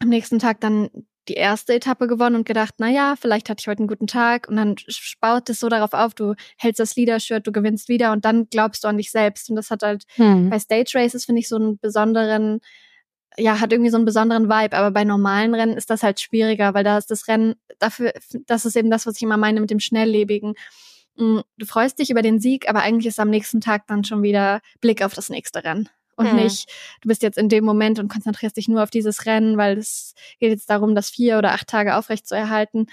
am nächsten Tag dann die erste Etappe gewonnen und gedacht, na ja, vielleicht hatte ich heute einen guten Tag und dann baut es so darauf auf, du hältst das Leadershirt, du gewinnst wieder und dann glaubst du an dich selbst und das hat halt hm. bei Stage Races finde ich so einen besonderen ja, hat irgendwie so einen besonderen Vibe, aber bei normalen Rennen ist das halt schwieriger, weil da ist das Rennen dafür das ist eben das, was ich immer meine mit dem schnelllebigen. Hm, du freust dich über den Sieg, aber eigentlich ist am nächsten Tag dann schon wieder Blick auf das nächste Rennen und hm. nicht, du bist jetzt in dem Moment und konzentrierst dich nur auf dieses Rennen, weil es geht jetzt darum, das vier oder acht Tage aufrecht zu erhalten.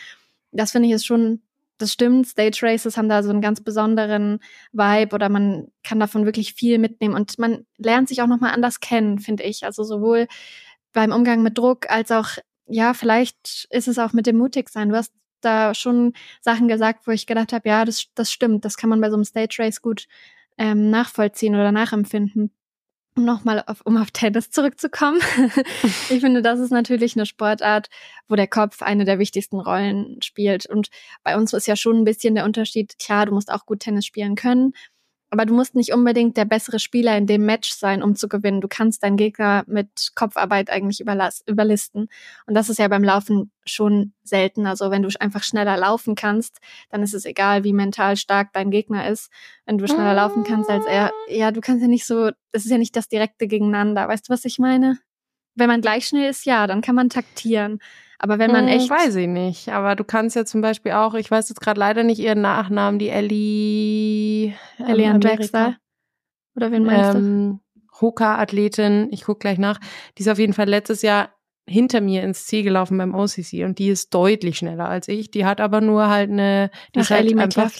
Das finde ich ist schon, das stimmt. Stage Races haben da so einen ganz besonderen Vibe oder man kann davon wirklich viel mitnehmen und man lernt sich auch nochmal anders kennen, finde ich. Also sowohl beim Umgang mit Druck als auch, ja, vielleicht ist es auch mit dem Mutigsein. Du hast da schon Sachen gesagt, wo ich gedacht habe, ja, das, das stimmt, das kann man bei so einem Stage Race gut ähm, nachvollziehen oder nachempfinden um nochmal auf, um auf Tennis zurückzukommen. (laughs) ich finde, das ist natürlich eine Sportart, wo der Kopf eine der wichtigsten Rollen spielt. Und bei uns ist ja schon ein bisschen der Unterschied, klar, du musst auch gut Tennis spielen können, aber du musst nicht unbedingt der bessere Spieler in dem Match sein, um zu gewinnen. Du kannst deinen Gegner mit Kopfarbeit eigentlich überlisten. Und das ist ja beim Laufen schon selten. Also wenn du einfach schneller laufen kannst, dann ist es egal, wie mental stark dein Gegner ist. Wenn du schneller laufen kannst als er, ja, du kannst ja nicht so, das ist ja nicht das direkte Gegeneinander. Weißt du, was ich meine? Wenn man gleich schnell ist, ja, dann kann man taktieren. Aber wenn man hm, echt. Weiß ich nicht. Aber du kannst ja zum Beispiel auch, ich weiß jetzt gerade leider nicht ihren Nachnamen, die Ellie. Ellie ähm, Drexler. Oder wen meinst ähm, du? Hoka-Athletin, ich guck gleich nach. Die ist auf jeden Fall letztes Jahr hinter mir ins Ziel gelaufen beim OCC und die ist deutlich schneller als ich. Die hat aber nur halt eine, die Ach, ist halt Ellie einfach,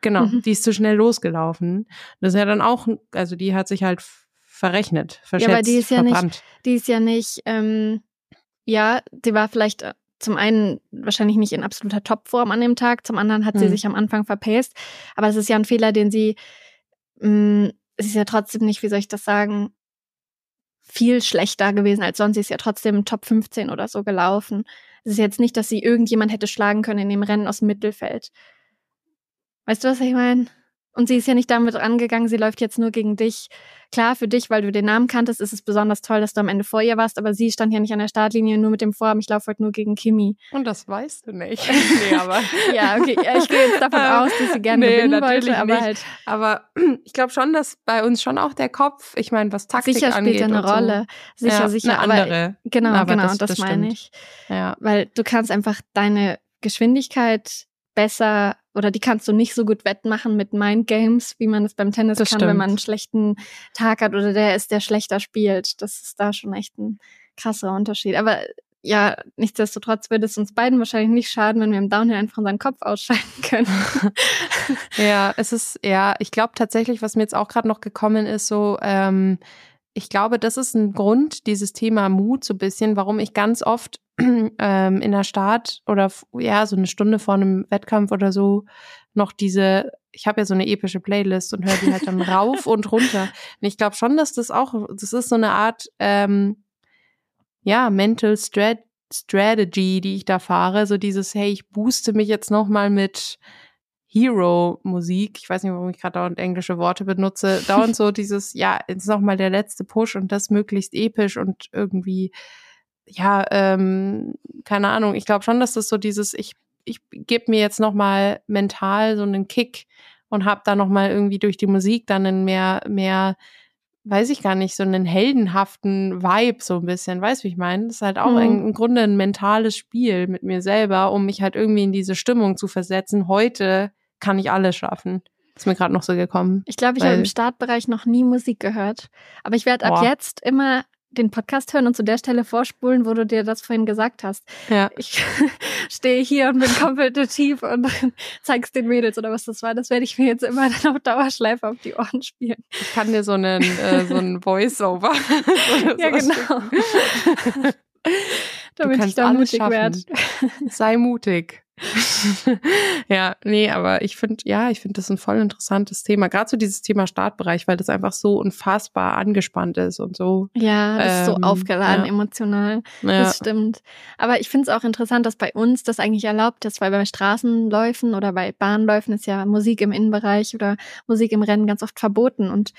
genau, mhm. die ist zu schnell losgelaufen. Das ist ja dann auch, also die hat sich halt verrechnet, verschätzt, ja, aber die ist ja verbrannt. nicht, die ist ja nicht, ähm, ja, die war vielleicht äh, zum einen wahrscheinlich nicht in absoluter Topform an dem Tag, zum anderen hat sie hm. sich am Anfang verpaced. Aber es ist ja ein Fehler, den sie, mh, mm, es ist ja trotzdem nicht, wie soll ich das sagen, viel schlechter gewesen als sonst. Sie ist ja trotzdem Top 15 oder so gelaufen. Es ist jetzt nicht, dass sie irgendjemand hätte schlagen können in dem Rennen aus dem Mittelfeld. Weißt du, was ich meine? Und sie ist ja nicht damit angegangen, sie läuft jetzt nur gegen dich. Klar, für dich, weil du den Namen kanntest, ist es besonders toll, dass du am Ende vor ihr warst, aber sie stand ja nicht an der Startlinie nur mit dem Vorhaben, ich laufe heute nur gegen Kimi. Und das weißt du nicht. (laughs) nee, aber. (laughs) ja, okay. Ich gehe jetzt davon aus, dass sie gerne nee, gewinnen wollte, aber nicht. halt. Aber (clears throat) ich glaube schon, dass bei uns schon auch der Kopf, ich meine, was Taktik sicher angeht. Sicher spielt er eine Rolle. So. Sicher, ja, sicher. Eine andere. Aber, genau, aber genau, das, das, das meine ich. Ja. Weil du kannst einfach deine Geschwindigkeit besser oder die kannst du nicht so gut wettmachen mit Mindgames, wie man es beim Tennis das kann, stimmt. wenn man einen schlechten Tag hat oder der ist, der schlechter spielt. Das ist da schon echt ein krasser Unterschied. Aber ja, nichtsdestotrotz würde es uns beiden wahrscheinlich nicht schaden, wenn wir im Downhill einfach unseren Kopf ausschalten können. (laughs) ja, es ist, ja, ich glaube tatsächlich, was mir jetzt auch gerade noch gekommen ist, so, ähm, ich glaube, das ist ein Grund, dieses Thema Mut so ein bisschen, warum ich ganz oft (clears throat) ähm, in der Start oder ja, so eine Stunde vor einem Wettkampf oder so noch diese, ich habe ja so eine epische Playlist und höre die halt dann (laughs) rauf und runter. Und ich glaube schon, dass das auch, das ist so eine Art, ähm, ja, Mental Strat Strategy, die ich da fahre, so dieses, hey, ich booste mich jetzt nochmal mit Hero-Musik. Ich weiß nicht, warum ich gerade dauernd englische Worte benutze. Dauernd so (laughs) dieses, ja, jetzt nochmal der letzte Push und das möglichst episch und irgendwie, ja, ähm, keine Ahnung. Ich glaube schon, dass das so dieses, ich, ich gebe mir jetzt nochmal mental so einen Kick und habe da nochmal irgendwie durch die Musik dann einen mehr, mehr weiß ich gar nicht, so einen heldenhaften Vibe so ein bisschen, weißt du, wie ich meine? Das ist halt auch mhm. ein, im Grunde ein mentales Spiel mit mir selber, um mich halt irgendwie in diese Stimmung zu versetzen. Heute kann ich alles schaffen. Ist mir gerade noch so gekommen. Ich glaube, ich habe im Startbereich noch nie Musik gehört. Aber ich werde ab jetzt immer den Podcast hören und zu der Stelle vorspulen, wo du dir das vorhin gesagt hast. Ja. Ich (laughs) stehe hier und bin kompetitiv und (laughs) zeig's den Mädels oder was das war. Das werde ich mir jetzt immer (laughs) dann auf Dauerschleife auf die Ohren spielen. Ich kann dir so einen, äh, so einen Voice-Over. ja, genau. Damit ich da mutig werde. Sei mutig. (laughs) ja, nee, aber ich finde, ja, ich finde das ein voll interessantes Thema. Gerade so dieses Thema Startbereich, weil das einfach so unfassbar angespannt ist und so. Ja, das ähm, ist so ähm, aufgeladen, ja. emotional. Ja. Das stimmt. Aber ich finde es auch interessant, dass bei uns das eigentlich erlaubt ist, weil bei Straßenläufen oder bei Bahnläufen ist ja Musik im Innenbereich oder Musik im Rennen ganz oft verboten. Und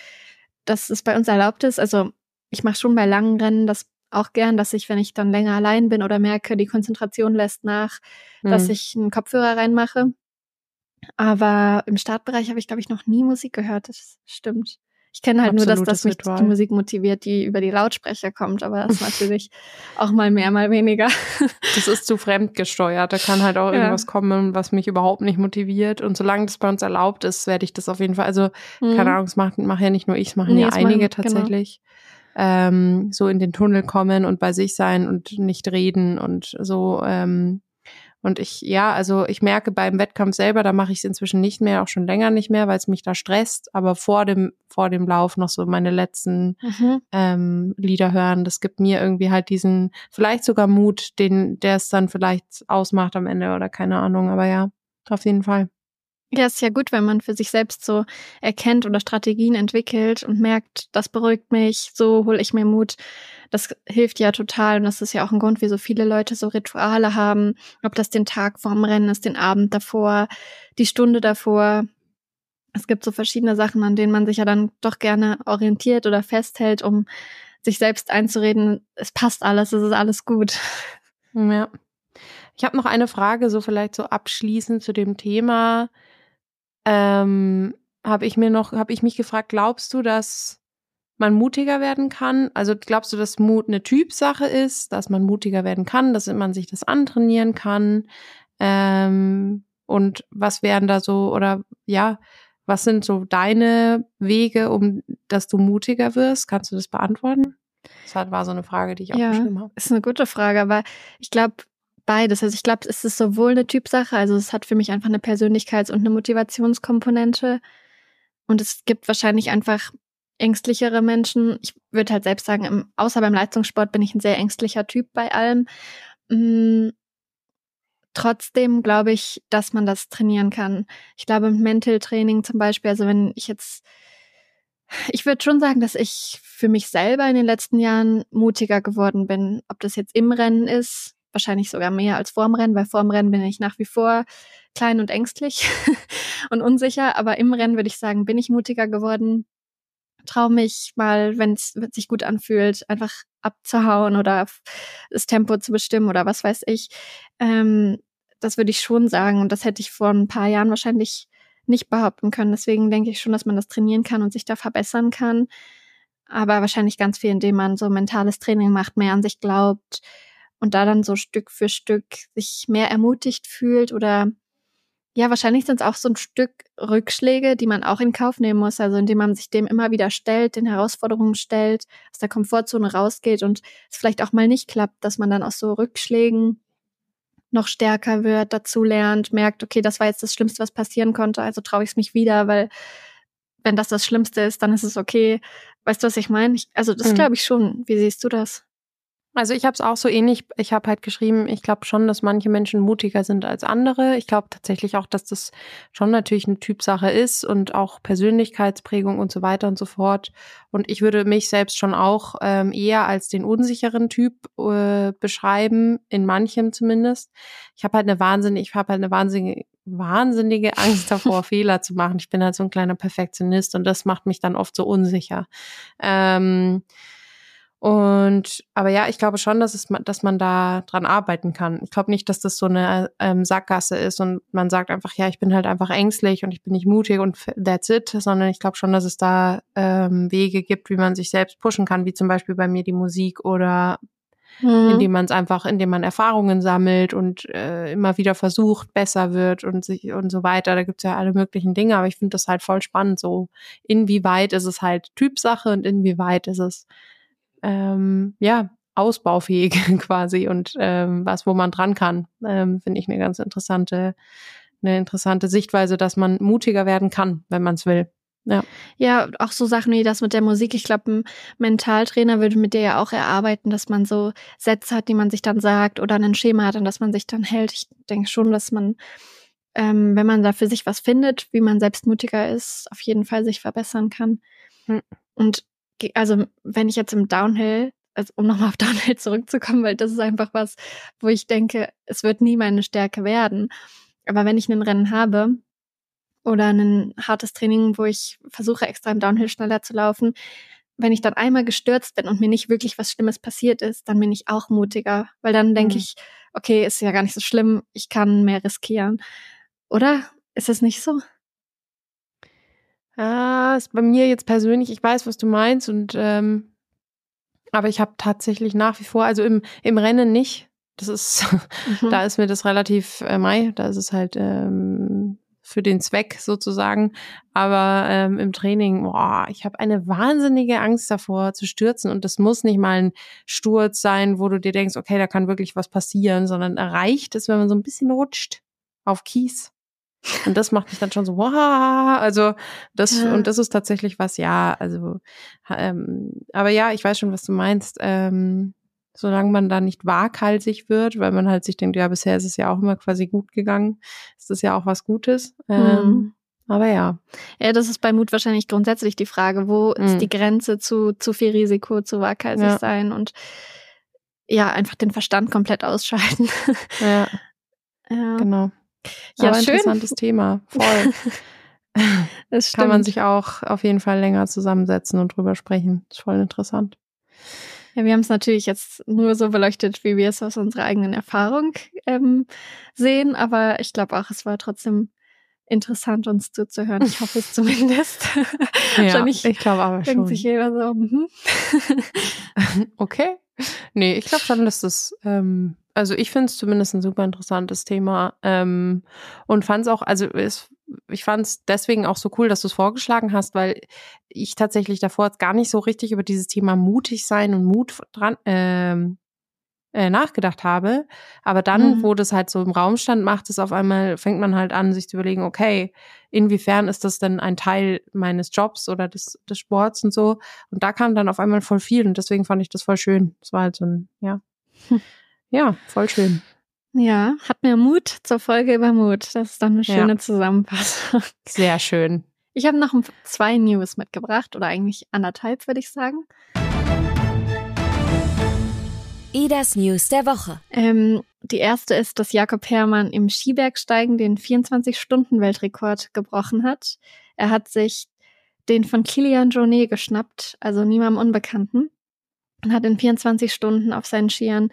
dass es bei uns erlaubt ist, also ich mache schon bei langen Rennen das auch gern, dass ich, wenn ich dann länger allein bin oder merke, die Konzentration lässt nach, mhm. dass ich einen Kopfhörer reinmache. Aber im Startbereich habe ich, glaube ich, noch nie Musik gehört. Das stimmt. Ich kenne halt Absolutes nur, dass das mich Ritual. die Musik motiviert, die über die Lautsprecher kommt, aber das ist (laughs) natürlich auch mal mehr, mal weniger. Das ist zu fremdgesteuert. Da kann halt auch ja. irgendwas kommen, was mich überhaupt nicht motiviert. Und solange das bei uns erlaubt ist, werde ich das auf jeden Fall. Also, mhm. keine Ahnung, es machen mach ja nicht nur ich, es machen nee, ja einige machen, genau. tatsächlich. Genau ähm, so in den Tunnel kommen und bei sich sein und nicht reden und so. Ähm, und ich, ja, also ich merke beim Wettkampf selber, da mache ich es inzwischen nicht mehr, auch schon länger nicht mehr, weil es mich da stresst. Aber vor dem, vor dem Lauf noch so meine letzten mhm. ähm, Lieder hören, das gibt mir irgendwie halt diesen, vielleicht sogar Mut, den, der es dann vielleicht ausmacht am Ende oder keine Ahnung. Aber ja, auf jeden Fall. Ja, ist ja gut, wenn man für sich selbst so erkennt oder Strategien entwickelt und merkt, das beruhigt mich, so hole ich mir Mut. Das hilft ja total und das ist ja auch ein Grund, wie so viele Leute so Rituale haben, ob das den Tag vorm Rennen ist, den Abend davor, die Stunde davor. Es gibt so verschiedene Sachen, an denen man sich ja dann doch gerne orientiert oder festhält, um sich selbst einzureden, es passt alles, es ist alles gut. Ja. Ich habe noch eine Frage, so vielleicht so abschließend zu dem Thema ähm, habe ich mir noch, habe ich mich gefragt, glaubst du, dass man mutiger werden kann? Also glaubst du, dass Mut eine Typsache ist, dass man mutiger werden kann, dass man sich das antrainieren kann? Ähm, und was wären da so, oder ja, was sind so deine Wege, um dass du mutiger wirst? Kannst du das beantworten? Das war so eine Frage, die ich ja, aufgeschrieben habe. Ist eine gute Frage, aber ich glaube, beides. Also ich glaube, es ist sowohl eine Typsache, also es hat für mich einfach eine Persönlichkeits- und eine Motivationskomponente. Und es gibt wahrscheinlich einfach ängstlichere Menschen. Ich würde halt selbst sagen, außer beim Leistungssport bin ich ein sehr ängstlicher Typ bei allem. Mm, trotzdem glaube ich, dass man das trainieren kann. Ich glaube, mit Mental Training zum Beispiel, also wenn ich jetzt, ich würde schon sagen, dass ich für mich selber in den letzten Jahren mutiger geworden bin. Ob das jetzt im Rennen ist, wahrscheinlich sogar mehr als vorm Rennen, weil vorm Rennen bin ich nach wie vor klein und ängstlich (laughs) und unsicher, aber im Rennen würde ich sagen, bin ich mutiger geworden. Trau mich mal, wenn es sich gut anfühlt, einfach abzuhauen oder das Tempo zu bestimmen oder was weiß ich. Ähm, das würde ich schon sagen und das hätte ich vor ein paar Jahren wahrscheinlich nicht behaupten können. Deswegen denke ich schon, dass man das trainieren kann und sich da verbessern kann. Aber wahrscheinlich ganz viel, indem man so mentales Training macht, mehr an sich glaubt, und da dann so Stück für Stück sich mehr ermutigt fühlt oder ja, wahrscheinlich sind es auch so ein Stück Rückschläge, die man auch in Kauf nehmen muss, also indem man sich dem immer wieder stellt, den Herausforderungen stellt, aus der Komfortzone rausgeht und es vielleicht auch mal nicht klappt, dass man dann aus so Rückschlägen noch stärker wird, dazu lernt, merkt, okay, das war jetzt das Schlimmste, was passieren konnte, also traue ich es mich wieder, weil wenn das das Schlimmste ist, dann ist es okay. Weißt du, was ich meine? Also das mhm. glaube ich schon. Wie siehst du das? Also ich habe es auch so ähnlich. Ich habe halt geschrieben, ich glaube schon, dass manche Menschen mutiger sind als andere. Ich glaube tatsächlich auch, dass das schon natürlich eine Typsache ist und auch Persönlichkeitsprägung und so weiter und so fort. Und ich würde mich selbst schon auch ähm, eher als den unsicheren Typ äh, beschreiben, in manchem zumindest. Ich habe halt eine wahnsinnige, ich habe halt eine wahnsinnige wahnsinnige (laughs) Angst davor, (laughs) Fehler zu machen. Ich bin halt so ein kleiner Perfektionist und das macht mich dann oft so unsicher. Ähm, und aber ja, ich glaube schon, dass es, dass man da dran arbeiten kann. Ich glaube nicht, dass das so eine ähm, Sackgasse ist und man sagt einfach, ja, ich bin halt einfach ängstlich und ich bin nicht mutig und that's it, sondern ich glaube schon, dass es da ähm, Wege gibt, wie man sich selbst pushen kann, wie zum Beispiel bei mir die Musik oder mhm. indem man es einfach, indem man Erfahrungen sammelt und äh, immer wieder versucht, besser wird und sich und so weiter. Da gibt's ja alle möglichen Dinge, aber ich finde das halt voll spannend. So, inwieweit ist es halt Typsache und inwieweit ist es ähm, ja, ausbaufähig (laughs) quasi und ähm, was, wo man dran kann, ähm, finde ich eine ganz interessante, eine interessante Sichtweise, dass man mutiger werden kann, wenn man es will. Ja. ja, auch so Sachen wie das mit der Musik. Ich glaube, ein Mentaltrainer würde mit dir ja auch erarbeiten, dass man so Sätze hat, die man sich dann sagt oder ein Schema hat, an das man sich dann hält. Ich denke schon, dass man, ähm, wenn man da für sich was findet, wie man selbstmutiger ist, auf jeden Fall sich verbessern kann. Hm. Und also wenn ich jetzt im Downhill, also um nochmal auf Downhill (laughs) zurückzukommen, weil das ist einfach was, wo ich denke, es wird nie meine Stärke werden. Aber wenn ich ein Rennen habe oder ein hartes Training, wo ich versuche, extra im Downhill schneller zu laufen, wenn ich dann einmal gestürzt bin und mir nicht wirklich was Schlimmes passiert ist, dann bin ich auch mutiger, weil dann denke mhm. ich, okay, ist ja gar nicht so schlimm, ich kann mehr riskieren. Oder? Ist es nicht so? Ah, ist bei mir jetzt persönlich, ich weiß, was du meinst und ähm, aber ich habe tatsächlich nach wie vor, also im, im Rennen nicht. Das ist, (laughs) mhm. da ist mir das relativ äh, Mai, da ist es halt ähm, für den Zweck sozusagen. Aber ähm, im Training, boah, ich habe eine wahnsinnige Angst davor zu stürzen und das muss nicht mal ein Sturz sein, wo du dir denkst, okay, da kann wirklich was passieren, sondern erreicht es, wenn man so ein bisschen rutscht auf Kies. Und das macht mich dann schon so, wow, also das, ja. und das ist tatsächlich was, ja, also, ähm, aber ja, ich weiß schon, was du meinst. Ähm, solange man da nicht waghalsig wird, weil man halt sich denkt, ja, bisher ist es ja auch immer quasi gut gegangen, ist das ja auch was Gutes. Ähm, mhm. Aber ja. Ja, das ist bei Mut wahrscheinlich grundsätzlich die Frage, wo mhm. ist die Grenze zu zu viel Risiko, zu waghalsig ja. sein und ja, einfach den Verstand komplett ausschalten. Ja. (laughs) ja. Genau. Ja, Aber schön. interessantes Thema. Voll. (laughs) das stimmt. Kann man sich auch auf jeden Fall länger zusammensetzen und drüber sprechen. ist voll interessant. Ja, wir haben es natürlich jetzt nur so beleuchtet, wie wir es aus unserer eigenen Erfahrung ähm, sehen, aber ich glaube auch, es war trotzdem interessant, uns zuzuhören. Ich hoffe es (laughs) zumindest. ja, ich glaube aber schon. sich jeder so, mm (laughs) okay. Nee, ich glaube schon, dass das ähm, also ich finde es zumindest ein super interessantes Thema ähm, und fand es auch, also es, ich fand es deswegen auch so cool, dass du es vorgeschlagen hast, weil ich tatsächlich davor gar nicht so richtig über dieses Thema mutig sein und Mut dran ähm, äh, nachgedacht habe. Aber dann, mhm. wo das halt so im Raum stand, macht es auf einmal, fängt man halt an, sich zu überlegen, okay, inwiefern ist das denn ein Teil meines Jobs oder des, des Sports und so. Und da kam dann auf einmal voll viel und deswegen fand ich das voll schön. Das war halt so ein, ja. Hm. Ja, voll schön. Ja, hat mir Mut zur Folge über Mut. Das ist dann eine schöne ja. Zusammenfassung. Sehr schön. Ich habe noch zwei News mitgebracht oder eigentlich anderthalb, würde ich sagen. Idas News der Woche. Ähm, die erste ist, dass Jakob Herrmann im Skibergsteigen den 24-Stunden-Weltrekord gebrochen hat. Er hat sich den von Kilian Jornet geschnappt, also niemandem Unbekannten und hat in 24 Stunden auf seinen Skiern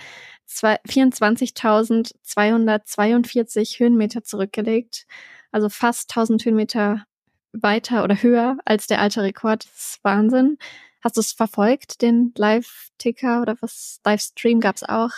24.242 Höhenmeter zurückgelegt. Also fast 1000 Höhenmeter weiter oder höher als der alte Rekord. Das ist Wahnsinn. Hast du es verfolgt, den Live-Ticker oder was? Livestream gab es auch?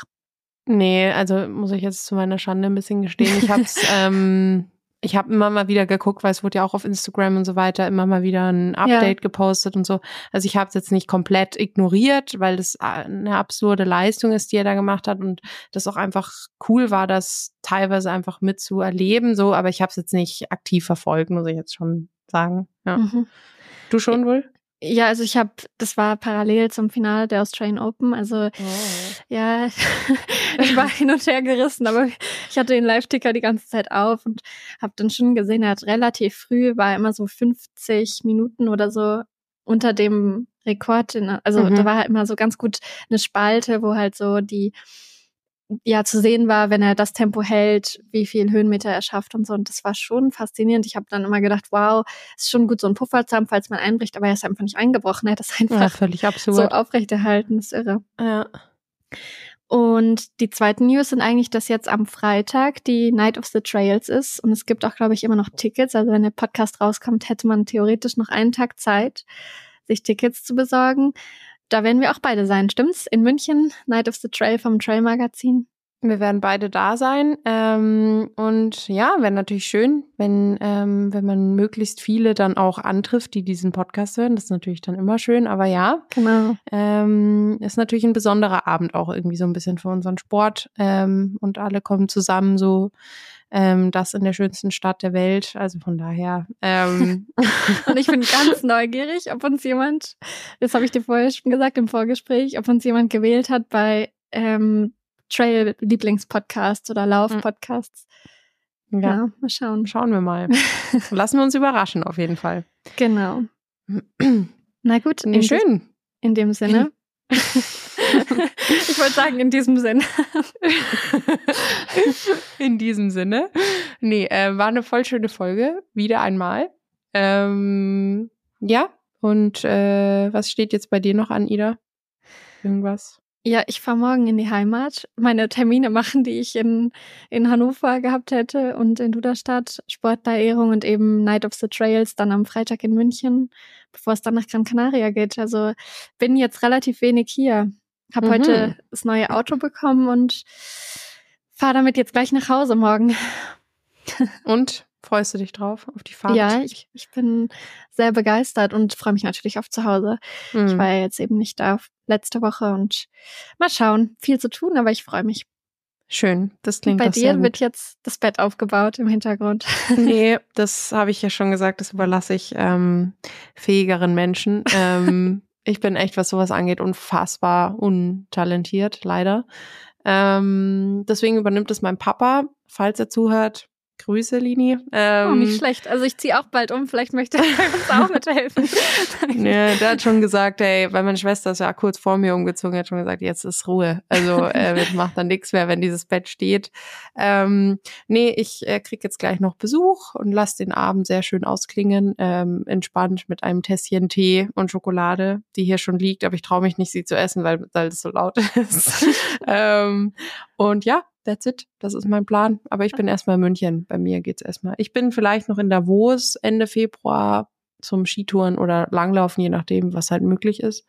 Nee, also muss ich jetzt zu meiner Schande ein bisschen gestehen. Ich habe es (laughs) ähm, ich habe immer mal wieder geguckt, weil es wurde ja auch auf Instagram und so weiter immer mal wieder ein Update ja. gepostet und so. Also ich habe es jetzt nicht komplett ignoriert, weil das eine absurde Leistung ist, die er da gemacht hat und das auch einfach cool war, das teilweise einfach mitzuerleben, so. Aber ich habe es jetzt nicht aktiv verfolgt, muss ich jetzt schon sagen. Ja. Mhm. Du schon wohl? Ja, also ich habe, das war parallel zum Finale der Australian Open. Also oh. ja, (laughs) ich war hin und her gerissen, aber ich hatte den Live-Ticker die ganze Zeit auf und habe dann schon gesehen, er hat relativ früh, war immer so 50 Minuten oder so unter dem Rekord. In, also mhm. da war halt immer so ganz gut eine Spalte, wo halt so die ja zu sehen war, wenn er das Tempo hält, wie viel Höhenmeter er schafft und so. Und das war schon faszinierend. Ich habe dann immer gedacht, wow, ist schon gut, so ein Puffer zu haben, falls man einbricht, aber er ist einfach nicht eingebrochen. Er hat das (laughs) einfach ja, völlig absurd. so aufrechterhalten. Das ist irre. Ja. Und die zweiten News sind eigentlich, dass jetzt am Freitag die Night of the Trails ist. Und es gibt auch, glaube ich, immer noch Tickets. Also wenn der Podcast rauskommt, hätte man theoretisch noch einen Tag Zeit, sich Tickets zu besorgen. Da werden wir auch beide sein, stimmt's? In München, Night of the Trail vom Trail Magazin. Wir werden beide da sein. Ähm, und ja, wäre natürlich schön, wenn, ähm, wenn man möglichst viele dann auch antrifft, die diesen Podcast hören. Das ist natürlich dann immer schön. Aber ja, genau. ähm, ist natürlich ein besonderer Abend auch irgendwie so ein bisschen für unseren Sport. Ähm, und alle kommen zusammen so ähm, das in der schönsten Stadt der Welt. Also von daher. Ähm. (laughs) und ich bin ganz neugierig, ob uns jemand, das habe ich dir vorher schon gesagt im Vorgespräch, ob uns jemand gewählt hat bei ähm, Trail-Lieblingspodcasts oder Lauf-Podcasts. Ja. ja, mal schauen. Schauen wir mal. (laughs) Lassen wir uns überraschen, auf jeden Fall. Genau. (clears throat) Na gut. Nee, schön. in dem Sinne. (clears throat) (laughs) ich wollte sagen, in diesem Sinne. (laughs) in diesem Sinne. Nee, äh, war eine voll schöne Folge. Wieder einmal. Ähm, ja, und äh, was steht jetzt bei dir noch an, Ida? Irgendwas? Ja, ich fahre morgen in die Heimat, meine Termine machen, die ich in, in Hannover gehabt hätte und in Duderstadt, Sportlerehrung und eben Night of the Trails dann am Freitag in München, bevor es dann nach Gran Canaria geht. Also bin jetzt relativ wenig hier. Hab mhm. heute das neue Auto bekommen und fahre damit jetzt gleich nach Hause morgen. Und Freust du dich drauf auf die Fahrt? Ja, ich, ich bin sehr begeistert und freue mich natürlich auf zu Hause. Mhm. Ich war ja jetzt eben nicht da letzte Woche und mal schauen. Viel zu tun, aber ich freue mich. Schön, das klingt Bei doch dir wird jetzt das Bett aufgebaut im Hintergrund. (laughs) Nee, das habe ich ja schon gesagt, das überlasse ich ähm, fähigeren Menschen. Ähm, ich bin echt, was sowas angeht, unfassbar untalentiert, leider. Ähm, deswegen übernimmt es mein Papa. Falls er zuhört, Grüße, Lini. Ähm, oh, nicht schlecht. Also ich ziehe auch bald um. Vielleicht möchte er uns auch (laughs) mithelfen. (laughs) ja, der hat schon gesagt, ey, weil meine Schwester ist ja kurz vor mir umgezogen, hat schon gesagt, jetzt ist Ruhe. Also äh, (laughs) macht dann nichts mehr, wenn dieses Bett steht. Ähm, nee, ich äh, krieg jetzt gleich noch Besuch und lass den Abend sehr schön ausklingen. Ähm, entspannt mit einem Tässchen Tee und Schokolade, die hier schon liegt, aber ich traue mich nicht, sie zu essen, weil, weil es so laut ist. ähm, und ja, that's it. Das ist mein Plan. Aber ich bin erstmal in München. Bei mir geht's erstmal. Ich bin vielleicht noch in Davos Ende Februar zum Skitouren oder Langlaufen, je nachdem, was halt möglich ist.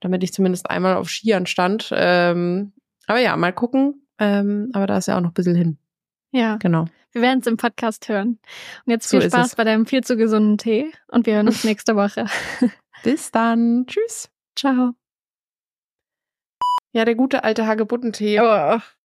Damit ich zumindest einmal auf Skiern stand. Ähm, aber ja, mal gucken. Ähm, aber da ist ja auch noch ein bisschen hin. Ja. Genau. Wir werden es im Podcast hören. Und jetzt viel so Spaß bei deinem viel zu gesunden Tee und wir hören uns (laughs) nächste Woche. Bis dann. Tschüss. Ciao. Ja, der gute alte Hagebuttentee. Oh.